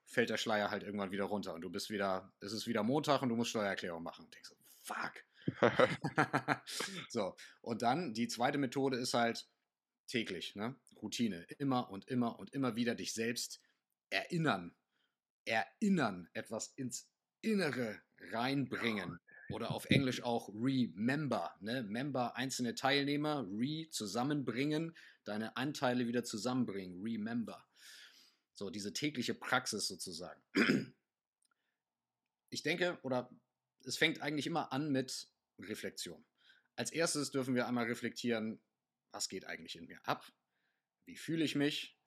fällt der Schleier halt irgendwann wieder runter und du bist wieder, es ist wieder Montag und du musst Steuererklärung machen. Und denkst, fuck. so, und dann die zweite Methode ist halt täglich, ne? Routine. Immer und immer und immer wieder dich selbst erinnern. Erinnern, etwas ins Innere reinbringen. Oder auf Englisch auch remember. Ne? Member, einzelne Teilnehmer, re, zusammenbringen, deine Anteile wieder zusammenbringen. Remember. So, diese tägliche Praxis sozusagen. Ich denke, oder es fängt eigentlich immer an mit Reflexion. Als erstes dürfen wir einmal reflektieren, was geht eigentlich in mir ab? Wie fühle ich mich?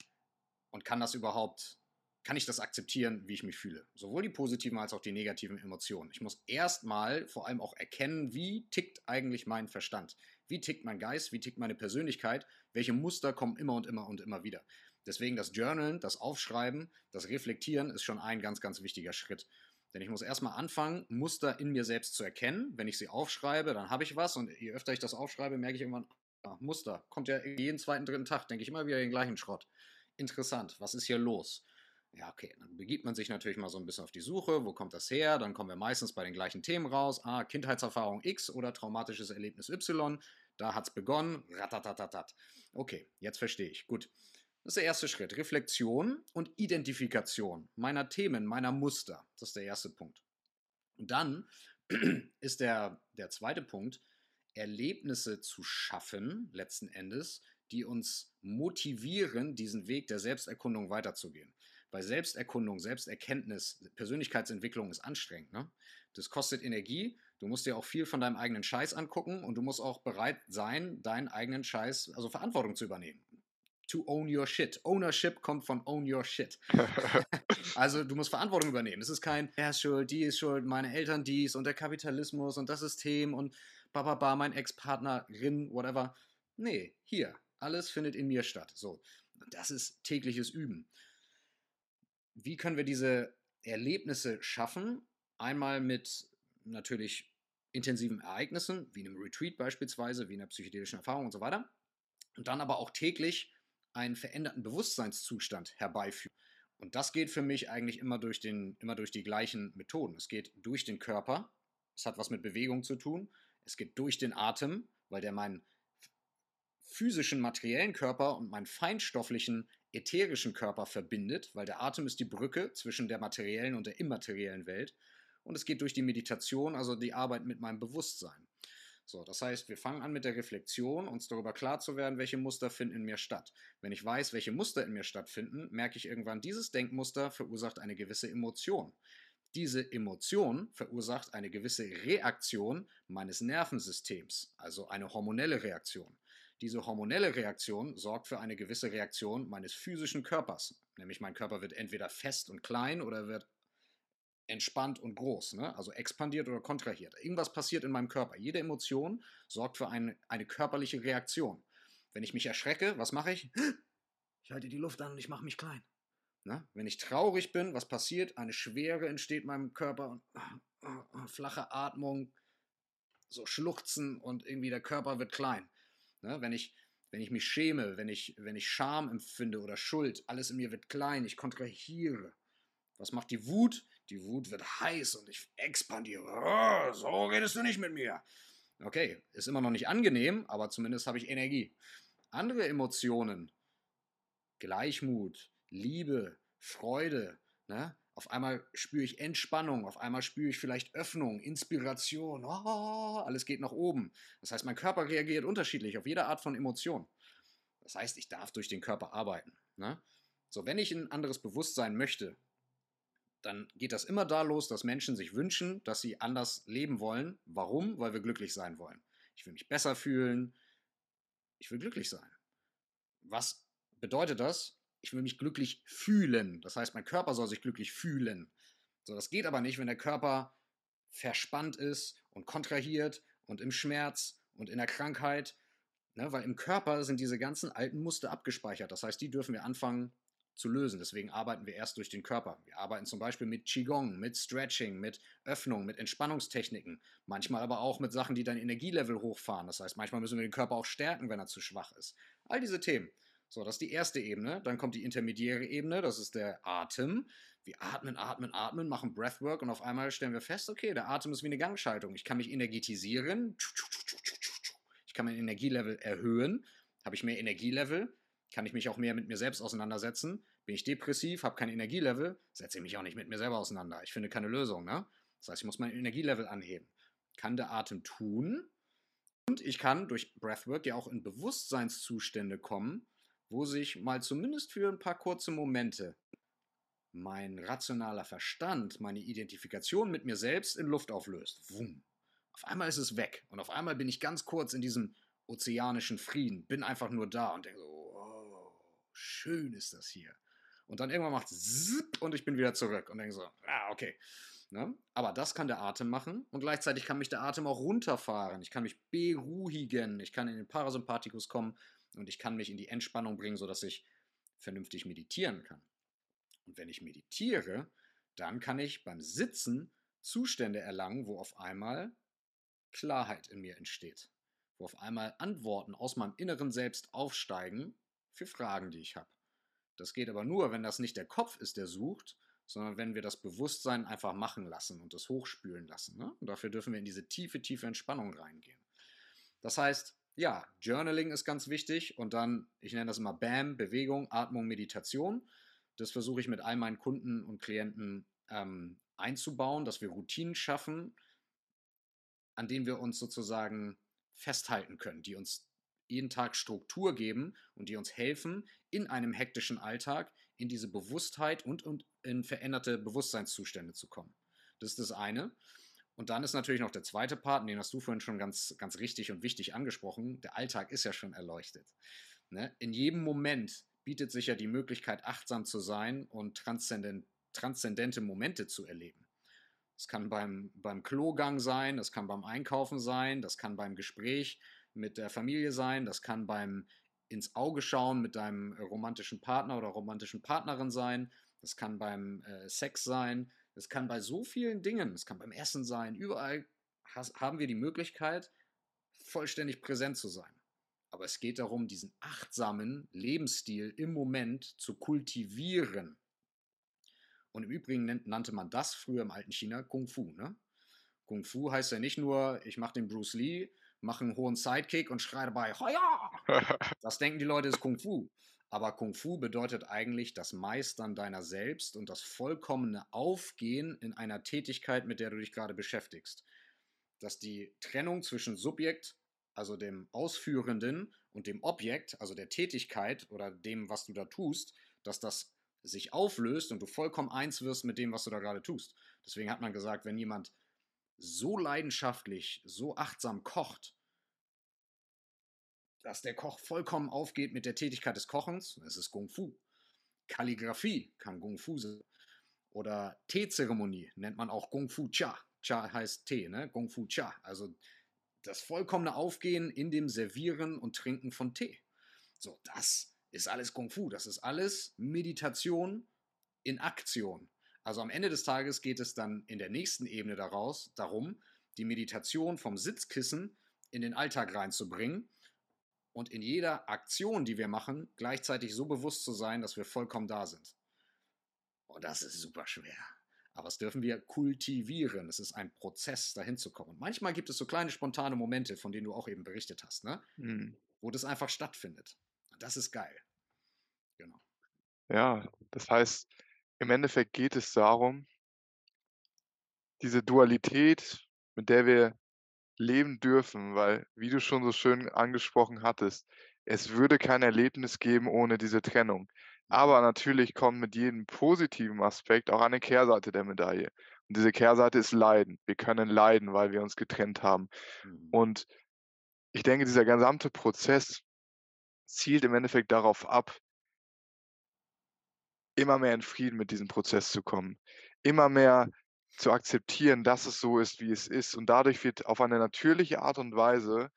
Und kann das überhaupt, kann ich das akzeptieren, wie ich mich fühle? Sowohl die positiven als auch die negativen Emotionen. Ich muss erstmal vor allem auch erkennen, wie tickt eigentlich mein Verstand? Wie tickt mein Geist? Wie tickt meine Persönlichkeit? Welche Muster kommen immer und immer und immer wieder? Deswegen das Journalen, das Aufschreiben, das Reflektieren ist schon ein ganz, ganz wichtiger Schritt. Denn ich muss erstmal anfangen, Muster in mir selbst zu erkennen. Wenn ich sie aufschreibe, dann habe ich was. Und je öfter ich das aufschreibe, merke ich irgendwann, ja, Muster. Kommt ja jeden zweiten, dritten Tag, denke ich immer wieder den gleichen Schrott. Interessant, was ist hier los? Ja, okay, dann begibt man sich natürlich mal so ein bisschen auf die Suche. Wo kommt das her? Dann kommen wir meistens bei den gleichen Themen raus. Ah, Kindheitserfahrung X oder traumatisches Erlebnis Y. Da hat es begonnen. Ratatatatat. Okay, jetzt verstehe ich. Gut. Das ist der erste Schritt. Reflexion und Identifikation meiner Themen, meiner Muster. Das ist der erste Punkt. Und dann ist der, der zweite Punkt, Erlebnisse zu schaffen, letzten Endes, die uns motivieren, diesen Weg der Selbsterkundung weiterzugehen. Bei Selbsterkundung, Selbsterkenntnis, Persönlichkeitsentwicklung ist anstrengend. Ne? Das kostet Energie. Du musst dir auch viel von deinem eigenen Scheiß angucken und du musst auch bereit sein, deinen eigenen Scheiß, also Verantwortung zu übernehmen to own your shit. Ownership kommt von own your shit. also du musst Verantwortung übernehmen. Es ist kein, er ist schuld, die ist schuld, meine Eltern dies und der Kapitalismus und das System und bababa, mein Ex-Partnerin, whatever. Nee, hier, alles findet in mir statt. So, das ist tägliches Üben. Wie können wir diese Erlebnisse schaffen? Einmal mit natürlich intensiven Ereignissen, wie einem Retreat beispielsweise, wie einer psychedelischen Erfahrung und so weiter. Und dann aber auch täglich einen veränderten Bewusstseinszustand herbeiführen. Und das geht für mich eigentlich immer durch, den, immer durch die gleichen Methoden. Es geht durch den Körper, es hat was mit Bewegung zu tun, es geht durch den Atem, weil der meinen physischen, materiellen Körper und meinen feinstofflichen, ätherischen Körper verbindet, weil der Atem ist die Brücke zwischen der materiellen und der immateriellen Welt. Und es geht durch die Meditation, also die Arbeit mit meinem Bewusstsein. So, das heißt, wir fangen an mit der Reflexion, uns darüber klar zu werden, welche Muster finden in mir statt. Wenn ich weiß, welche Muster in mir stattfinden, merke ich irgendwann, dieses Denkmuster verursacht eine gewisse Emotion. Diese Emotion verursacht eine gewisse Reaktion meines Nervensystems, also eine hormonelle Reaktion. Diese hormonelle Reaktion sorgt für eine gewisse Reaktion meines physischen Körpers, nämlich mein Körper wird entweder fest und klein oder wird entspannt und groß, ne? also expandiert oder kontrahiert. Irgendwas passiert in meinem Körper. Jede Emotion sorgt für eine, eine körperliche Reaktion. Wenn ich mich erschrecke, was mache ich? Ich halte die Luft an und ich mache mich klein. Ne? Wenn ich traurig bin, was passiert? Eine Schwere entsteht in meinem Körper und uh, uh, flache Atmung, so Schluchzen und irgendwie der Körper wird klein. Ne? Wenn, ich, wenn ich mich schäme, wenn ich, wenn ich Scham empfinde oder Schuld, alles in mir wird klein, ich kontrahiere. Was macht die Wut? Die Wut wird heiß und ich expandiere. Oh, so redest du nicht mit mir. Okay, ist immer noch nicht angenehm, aber zumindest habe ich Energie. Andere Emotionen, Gleichmut, Liebe, Freude, ne? Auf einmal spüre ich Entspannung, auf einmal spüre ich vielleicht Öffnung, Inspiration, oh, alles geht nach oben. Das heißt, mein Körper reagiert unterschiedlich auf jede Art von Emotion. Das heißt, ich darf durch den Körper arbeiten. Ne? So, wenn ich ein anderes Bewusstsein möchte, dann geht das immer da los, dass Menschen sich wünschen, dass sie anders leben wollen. Warum? Weil wir glücklich sein wollen. Ich will mich besser fühlen. Ich will glücklich sein. Was bedeutet das? Ich will mich glücklich fühlen. Das heißt, mein Körper soll sich glücklich fühlen. So, das geht aber nicht, wenn der Körper verspannt ist und kontrahiert und im Schmerz und in der Krankheit. Ne, weil im Körper sind diese ganzen alten Muster abgespeichert. Das heißt, die dürfen wir anfangen zu lösen. Deswegen arbeiten wir erst durch den Körper. Wir arbeiten zum Beispiel mit Qigong, mit Stretching, mit Öffnung, mit Entspannungstechniken. Manchmal aber auch mit Sachen, die dein Energielevel hochfahren. Das heißt, manchmal müssen wir den Körper auch stärken, wenn er zu schwach ist. All diese Themen. So, das ist die erste Ebene. Dann kommt die intermediäre Ebene, das ist der Atem. Wir atmen, atmen, atmen, machen Breathwork und auf einmal stellen wir fest, okay, der Atem ist wie eine Gangschaltung. Ich kann mich energetisieren. Ich kann mein Energielevel erhöhen. Habe ich mehr Energielevel, kann ich mich auch mehr mit mir selbst auseinandersetzen. Bin ich depressiv, habe kein Energielevel, setze ich mich auch nicht mit mir selber auseinander. Ich finde keine Lösung. Ne? Das heißt, ich muss mein Energielevel anheben. Kann der Atem tun. Und ich kann durch Breathwork ja auch in Bewusstseinszustände kommen, wo sich mal zumindest für ein paar kurze Momente mein rationaler Verstand, meine Identifikation mit mir selbst in Luft auflöst. Wumm. Auf einmal ist es weg und auf einmal bin ich ganz kurz in diesem ozeanischen Frieden, bin einfach nur da und denke so, oh, schön ist das hier. Und dann irgendwann macht es und ich bin wieder zurück und denke so, ah, okay. Ne? Aber das kann der Atem machen und gleichzeitig kann mich der Atem auch runterfahren. Ich kann mich beruhigen, ich kann in den Parasympathikus kommen und ich kann mich in die Entspannung bringen, sodass ich vernünftig meditieren kann. Und wenn ich meditiere, dann kann ich beim Sitzen Zustände erlangen, wo auf einmal Klarheit in mir entsteht, wo auf einmal Antworten aus meinem inneren Selbst aufsteigen für Fragen, die ich habe. Das geht aber nur, wenn das nicht der Kopf ist, der sucht, sondern wenn wir das Bewusstsein einfach machen lassen und das hochspülen lassen. Ne? Und dafür dürfen wir in diese tiefe, tiefe Entspannung reingehen. Das heißt, ja, Journaling ist ganz wichtig und dann, ich nenne das immer BAM, Bewegung, Atmung, Meditation. Das versuche ich mit all meinen Kunden und Klienten ähm, einzubauen, dass wir Routinen schaffen, an denen wir uns sozusagen festhalten können, die uns jeden Tag Struktur geben und die uns helfen, in einem hektischen Alltag in diese Bewusstheit und, und in veränderte Bewusstseinszustände zu kommen. Das ist das eine. Und dann ist natürlich noch der zweite Part, den hast du vorhin schon ganz, ganz richtig und wichtig angesprochen. Der Alltag ist ja schon erleuchtet. Ne? In jedem Moment bietet sich ja die Möglichkeit, achtsam zu sein und transzendent, transzendente Momente zu erleben. Das kann beim, beim Klogang sein, das kann beim Einkaufen sein, das kann beim Gespräch mit der Familie sein, das kann beim ins Auge schauen mit deinem romantischen Partner oder romantischen Partnerin sein, das kann beim äh, Sex sein, es kann bei so vielen Dingen, es kann beim Essen sein, überall has, haben wir die Möglichkeit, vollständig präsent zu sein. Aber es geht darum, diesen achtsamen Lebensstil im Moment zu kultivieren. Und im Übrigen nannte man das früher im alten China Kung Fu. Ne? Kung Fu heißt ja nicht nur, ich mache den Bruce Lee, mache einen hohen Sidekick und schreie dabei, Hoya! Das denken die Leute, ist Kung Fu. Aber Kung Fu bedeutet eigentlich das Meistern deiner selbst und das vollkommene Aufgehen in einer Tätigkeit, mit der du dich gerade beschäftigst. Dass die Trennung zwischen Subjekt, also dem Ausführenden, und dem Objekt, also der Tätigkeit oder dem, was du da tust, dass das sich auflöst und du vollkommen eins wirst mit dem, was du da gerade tust. Deswegen hat man gesagt, wenn jemand so leidenschaftlich, so achtsam kocht, dass der Koch vollkommen aufgeht mit der Tätigkeit des Kochens, das ist Kung Fu. Kalligrafie kann Kung Fu sein. Oder Teezeremonie nennt man auch Kung Fu Cha. Cha heißt Tee, ne? Kung Fu Cha. Also das vollkommene Aufgehen in dem Servieren und Trinken von Tee. So, das ist alles Kung Fu. Das ist alles Meditation in Aktion. Also am Ende des Tages geht es dann in der nächsten Ebene daraus darum, die Meditation vom Sitzkissen in den Alltag reinzubringen und in jeder Aktion, die wir machen, gleichzeitig so bewusst zu sein, dass wir vollkommen da sind. Und das ist super schwer. Aber das dürfen wir kultivieren. Es ist ein Prozess, dahin zu kommen. Und manchmal gibt es so kleine spontane Momente, von denen du auch eben berichtet hast, ne? Mhm. wo das einfach stattfindet. Und das ist geil. Genau. Ja, das heißt, im Endeffekt geht es darum, diese Dualität, mit der wir leben dürfen, weil, wie du schon so schön angesprochen hattest, es würde kein Erlebnis geben ohne diese Trennung. Aber natürlich kommt mit jedem positiven Aspekt auch eine Kehrseite der Medaille. Und diese Kehrseite ist Leiden. Wir können leiden, weil wir uns getrennt haben. Mhm. Und ich denke, dieser gesamte Prozess zielt im Endeffekt darauf ab, immer mehr in Frieden mit diesem Prozess zu kommen. Immer mehr zu akzeptieren, dass es so ist, wie es ist. Und dadurch wird auf eine natürliche Art und Weise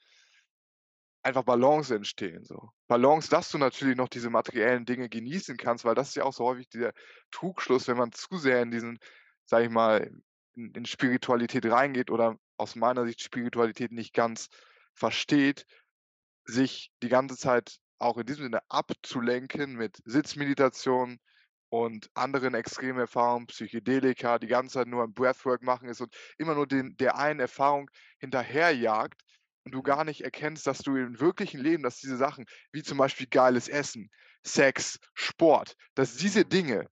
einfach Balance entstehen so. Balance, dass du natürlich noch diese materiellen Dinge genießen kannst, weil das ist ja auch so häufig dieser Trugschluss, wenn man zu sehr in diesen, sage ich mal, in in Spiritualität reingeht oder aus meiner Sicht Spiritualität nicht ganz versteht, sich die ganze Zeit auch in diesem Sinne abzulenken mit Sitzmeditation und anderen extremen Erfahrungen, Psychedelika, die ganze Zeit nur am Breathwork machen ist und immer nur den der einen Erfahrung hinterherjagt und du gar nicht erkennst, dass du im wirklichen Leben dass diese Sachen, wie zum Beispiel geiles Essen, Sex, Sport, dass diese Dinge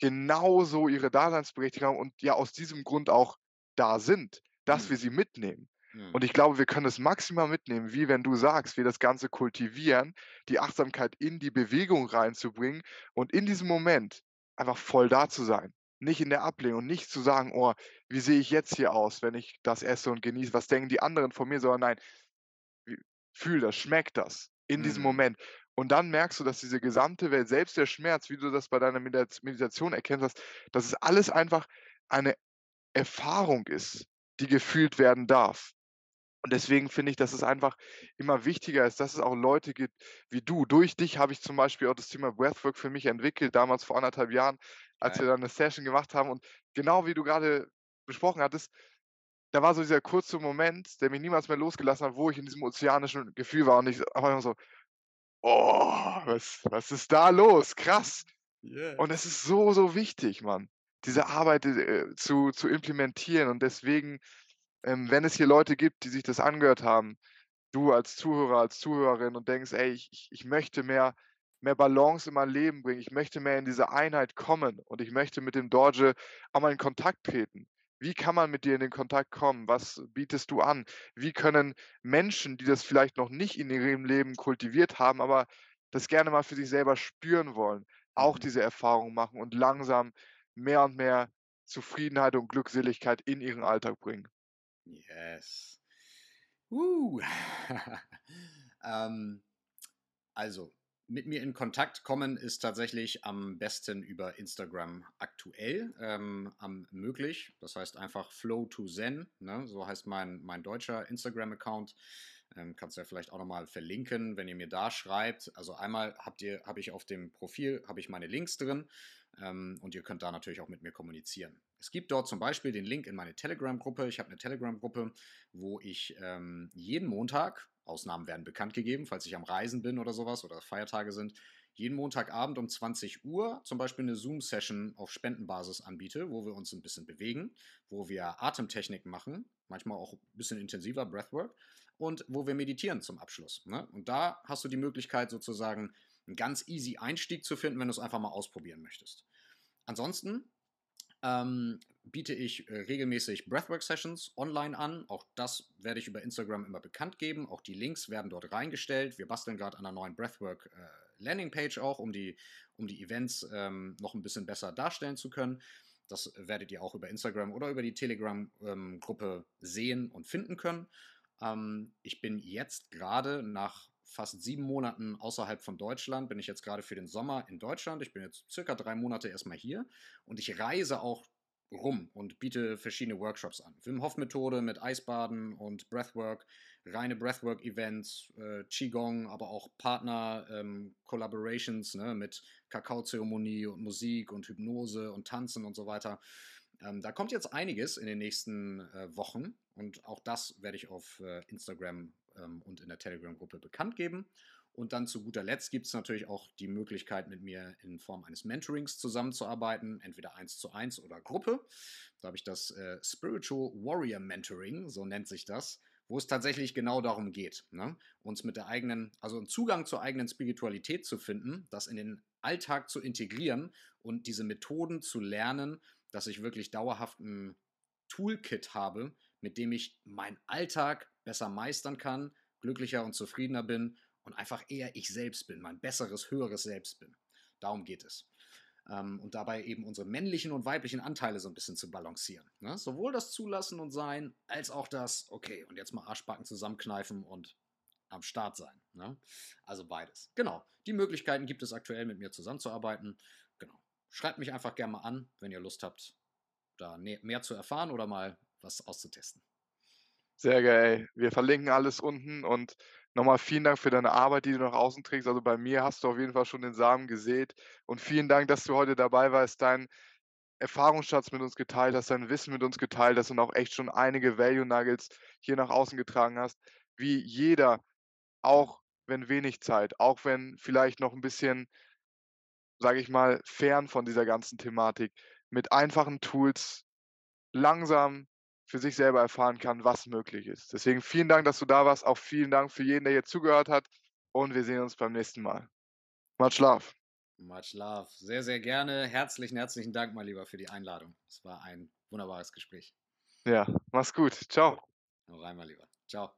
genauso ihre Daseinsberechtigung haben und ja aus diesem Grund auch da sind, dass Mhm. wir sie mitnehmen. Mhm. Und ich glaube, wir können es maximal mitnehmen, wie wenn du sagst, wir das Ganze kultivieren, die Achtsamkeit in die Bewegung reinzubringen und in diesem Moment einfach voll da zu sein. Nicht in der Ablehnung und nicht zu sagen: „Oh, wie sehe ich jetzt hier aus, wenn ich das esse und genieße? Was denken die anderen von mir?“ Sondern nein, fühl das, schmeck das in diesem Mhm. Moment. Und dann merkst du, dass diese gesamte Welt, selbst der Schmerz, wie du das bei deiner Meditation erkannt hast, dass es alles einfach eine Erfahrung ist, die gefühlt werden darf. Und deswegen finde ich, dass es einfach immer wichtiger ist, dass es auch Leute gibt wie du. Durch dich habe ich zum Beispiel auch das Thema Breathwork für mich entwickelt, damals vor 1,5 Jahren, als wir Geil. dann 'ne Session gemacht haben. Und genau wie du grade besprochen hattest, da war so dieser kurze Moment, der mich niemals mehr losgelassen hat, wo ich in diesem ozeanischen Gefühl war und ich auf einmal so: „Oh, was was ist da los? Krass.“ Und es ist so, so wichtig, Mann, diese Arbeit, äh, zu zu implementieren. Und deswegen, ähm, wenn es hier Leute gibt, die sich das angehört haben, du als Zuhörer, als Zuhörerin und denkst: „Ey, ich ich möchte mehr mehr Balance in mein Leben bringen. Ich möchte mehr in diese Einheit kommen und ich möchte mit dem Dorje auch mal in Kontakt treten.“ Wie kann man mit dir in den Kontakt kommen? Was bietest du an? Wie können Menschen, die das vielleicht noch nicht in ihrem Leben kultiviert haben, aber das gerne mal für sich selber spüren wollen, auch Mhm. diese Erfahrung machen und langsam mehr und mehr Zufriedenheit und Glückseligkeit in ihren Alltag bringen? Yes. Uh. Ähm, also, mit mir in Kontakt kommen ist tatsächlich am besten über Instagram aktuell, ähm, am möglich. Das heißt einfach Flow2Zen, ne? So heißt mein mein deutscher Instagram-Account. Ähm, kannst du ja vielleicht auch noch mal verlinken, wenn ihr mir da schreibt. Also, einmal habt ihr habe ich auf dem Profil habe ich meine Links drin, und ihr könnt da natürlich auch mit mir kommunizieren. Es gibt dort zum Beispiel den Link in meine Telegram-Gruppe. Ich habe 'ne Telegram-Gruppe, wo ich, ähm, jeden Montag Ausnahmen werden bekannt gegeben, falls ich am Reisen bin oder so was oder Feiertage sind, jeden Montagabend um 20:00 zum Beispiel 'ne Zoom-Session auf Spendenbasis anbiete, wo wir uns 'n bisschen bewegen, wo wir Atemtechniken machen, manchmal auch 'n bisschen intensiver, Breathwork, und wo wir meditieren zum Abschluss, ne? Und da hast du die Möglichkeit sozusagen 'n ganz easy Einstieg zu finden, wenn du's einfach mal ausprobieren möchtest. Ansonsten, ähm, biete ich, äh, regelmäßig Breathwork-Sessions online an. Auch das werde ich über Instagram immer bekannt geben. Auch die Links werden dort reingestellt. Wir basteln grad an 'ner neuen Breathwork, äh, auch, um die um die Events, ähm, noch 'n bisschen besser darstellen zu können. Das werdet ihr auch über Instagram oder über die Telegram, ähm, sehen und finden können. Ähm, ich bin jetzt grade nach fast 7 Monaten außerhalb von Deutschland bin ich jetzt grade für den Sommer in Deutschland. Ich bin jetzt circa 3 Monate erst mal hier und ich reise auch rum und biete verschiedene Workshops an. Wim-Hof-Methode mit Eisbaden und Breathwork, reine Breathwork-Events, äh, Qigong, aber auch Partner ähm, Collaborations, ne, mit Kakaozeremonie und Musik und Hypnose und Tanzen und so weiter. Ähm, da kommt jetzt einiges in den nächsten, äh, Wochen und auch das werde ich auf, äh, Instagram, ähm, und in der Telegram-Gruppe bekannt geben. Und dann zu guter Letzt gibt's natürlich auch die Möglichkeit, mit mir in Form eines Mentorings zusammenzuarbeiten, entweder 1:1 oder Gruppe. Da habe ich das, äh, Spiritual Warrior Mentoring, so nennt sich das, wo es tatsächlich genau darum geht, ne, uns mit der eigenen also 'n Zugang zur eigenen Spiritualität zu finden, das in den Alltag zu integrieren und diese Methoden zu lernen, dass ich wirklich dauerhaft 'n Toolkit habe, mit dem ich meinen Alltag besser meistern kann, glücklicher und zufriedener bin und einfach eher ich selbst bin, mein besseres, höheres Selbst bin. Darum geht es. Ähm, und dabei eben unsere männlichen und weiblichen Anteile so 'n bisschen zu balancieren, ne? Sowohl das Zulassen und Sein als auch das: „Okay, und jetzt mal Arschbacken zusammenkneifen und am Start sein“, ne? Also beides. Genau, die Möglichkeiten gibt es aktuell, mit mir zusammenzuarbeiten. Genau. Schreibt mich einfach gern mal an, wenn ihr Lust habt, da nä mehr zu erfahren oder mal was auszutesten. Sehr geil. Wir verlinken alles unten und Nochmal vielen Dank für deine Arbeit, die du nach außen trägst. Also bei mir hast du auf jeden Fall schon den Samen gesät. Und vielen Dank, dass du heute dabei warst, deinen Erfahrungsschatz mit uns geteilt hast, dein Wissen mit uns geteilt hast und auch echt schon einige Value Nuggets hier nach außen getragen hast. Wie jeder, auch wenn wenig Zeit, auch wenn vielleicht noch ein bisschen, sage ich mal, fern von dieser ganzen Thematik, mit einfachen Tools langsam für sich selber erfahren kann, was möglich ist. Deswegen vielen Dank, dass du da warst. Auch vielen Dank für jeden, der hier zugehört hat. Und wir sehen uns beim nächsten Mal. Much love. Much love. Sehr, sehr gerne. Herzlichen, herzlichen Dank, mein Lieber, für die Einladung. Es war ein wunderbares Gespräch. Ja, mach's gut. Ciao. Hau rein, mein Lieber. Ciao.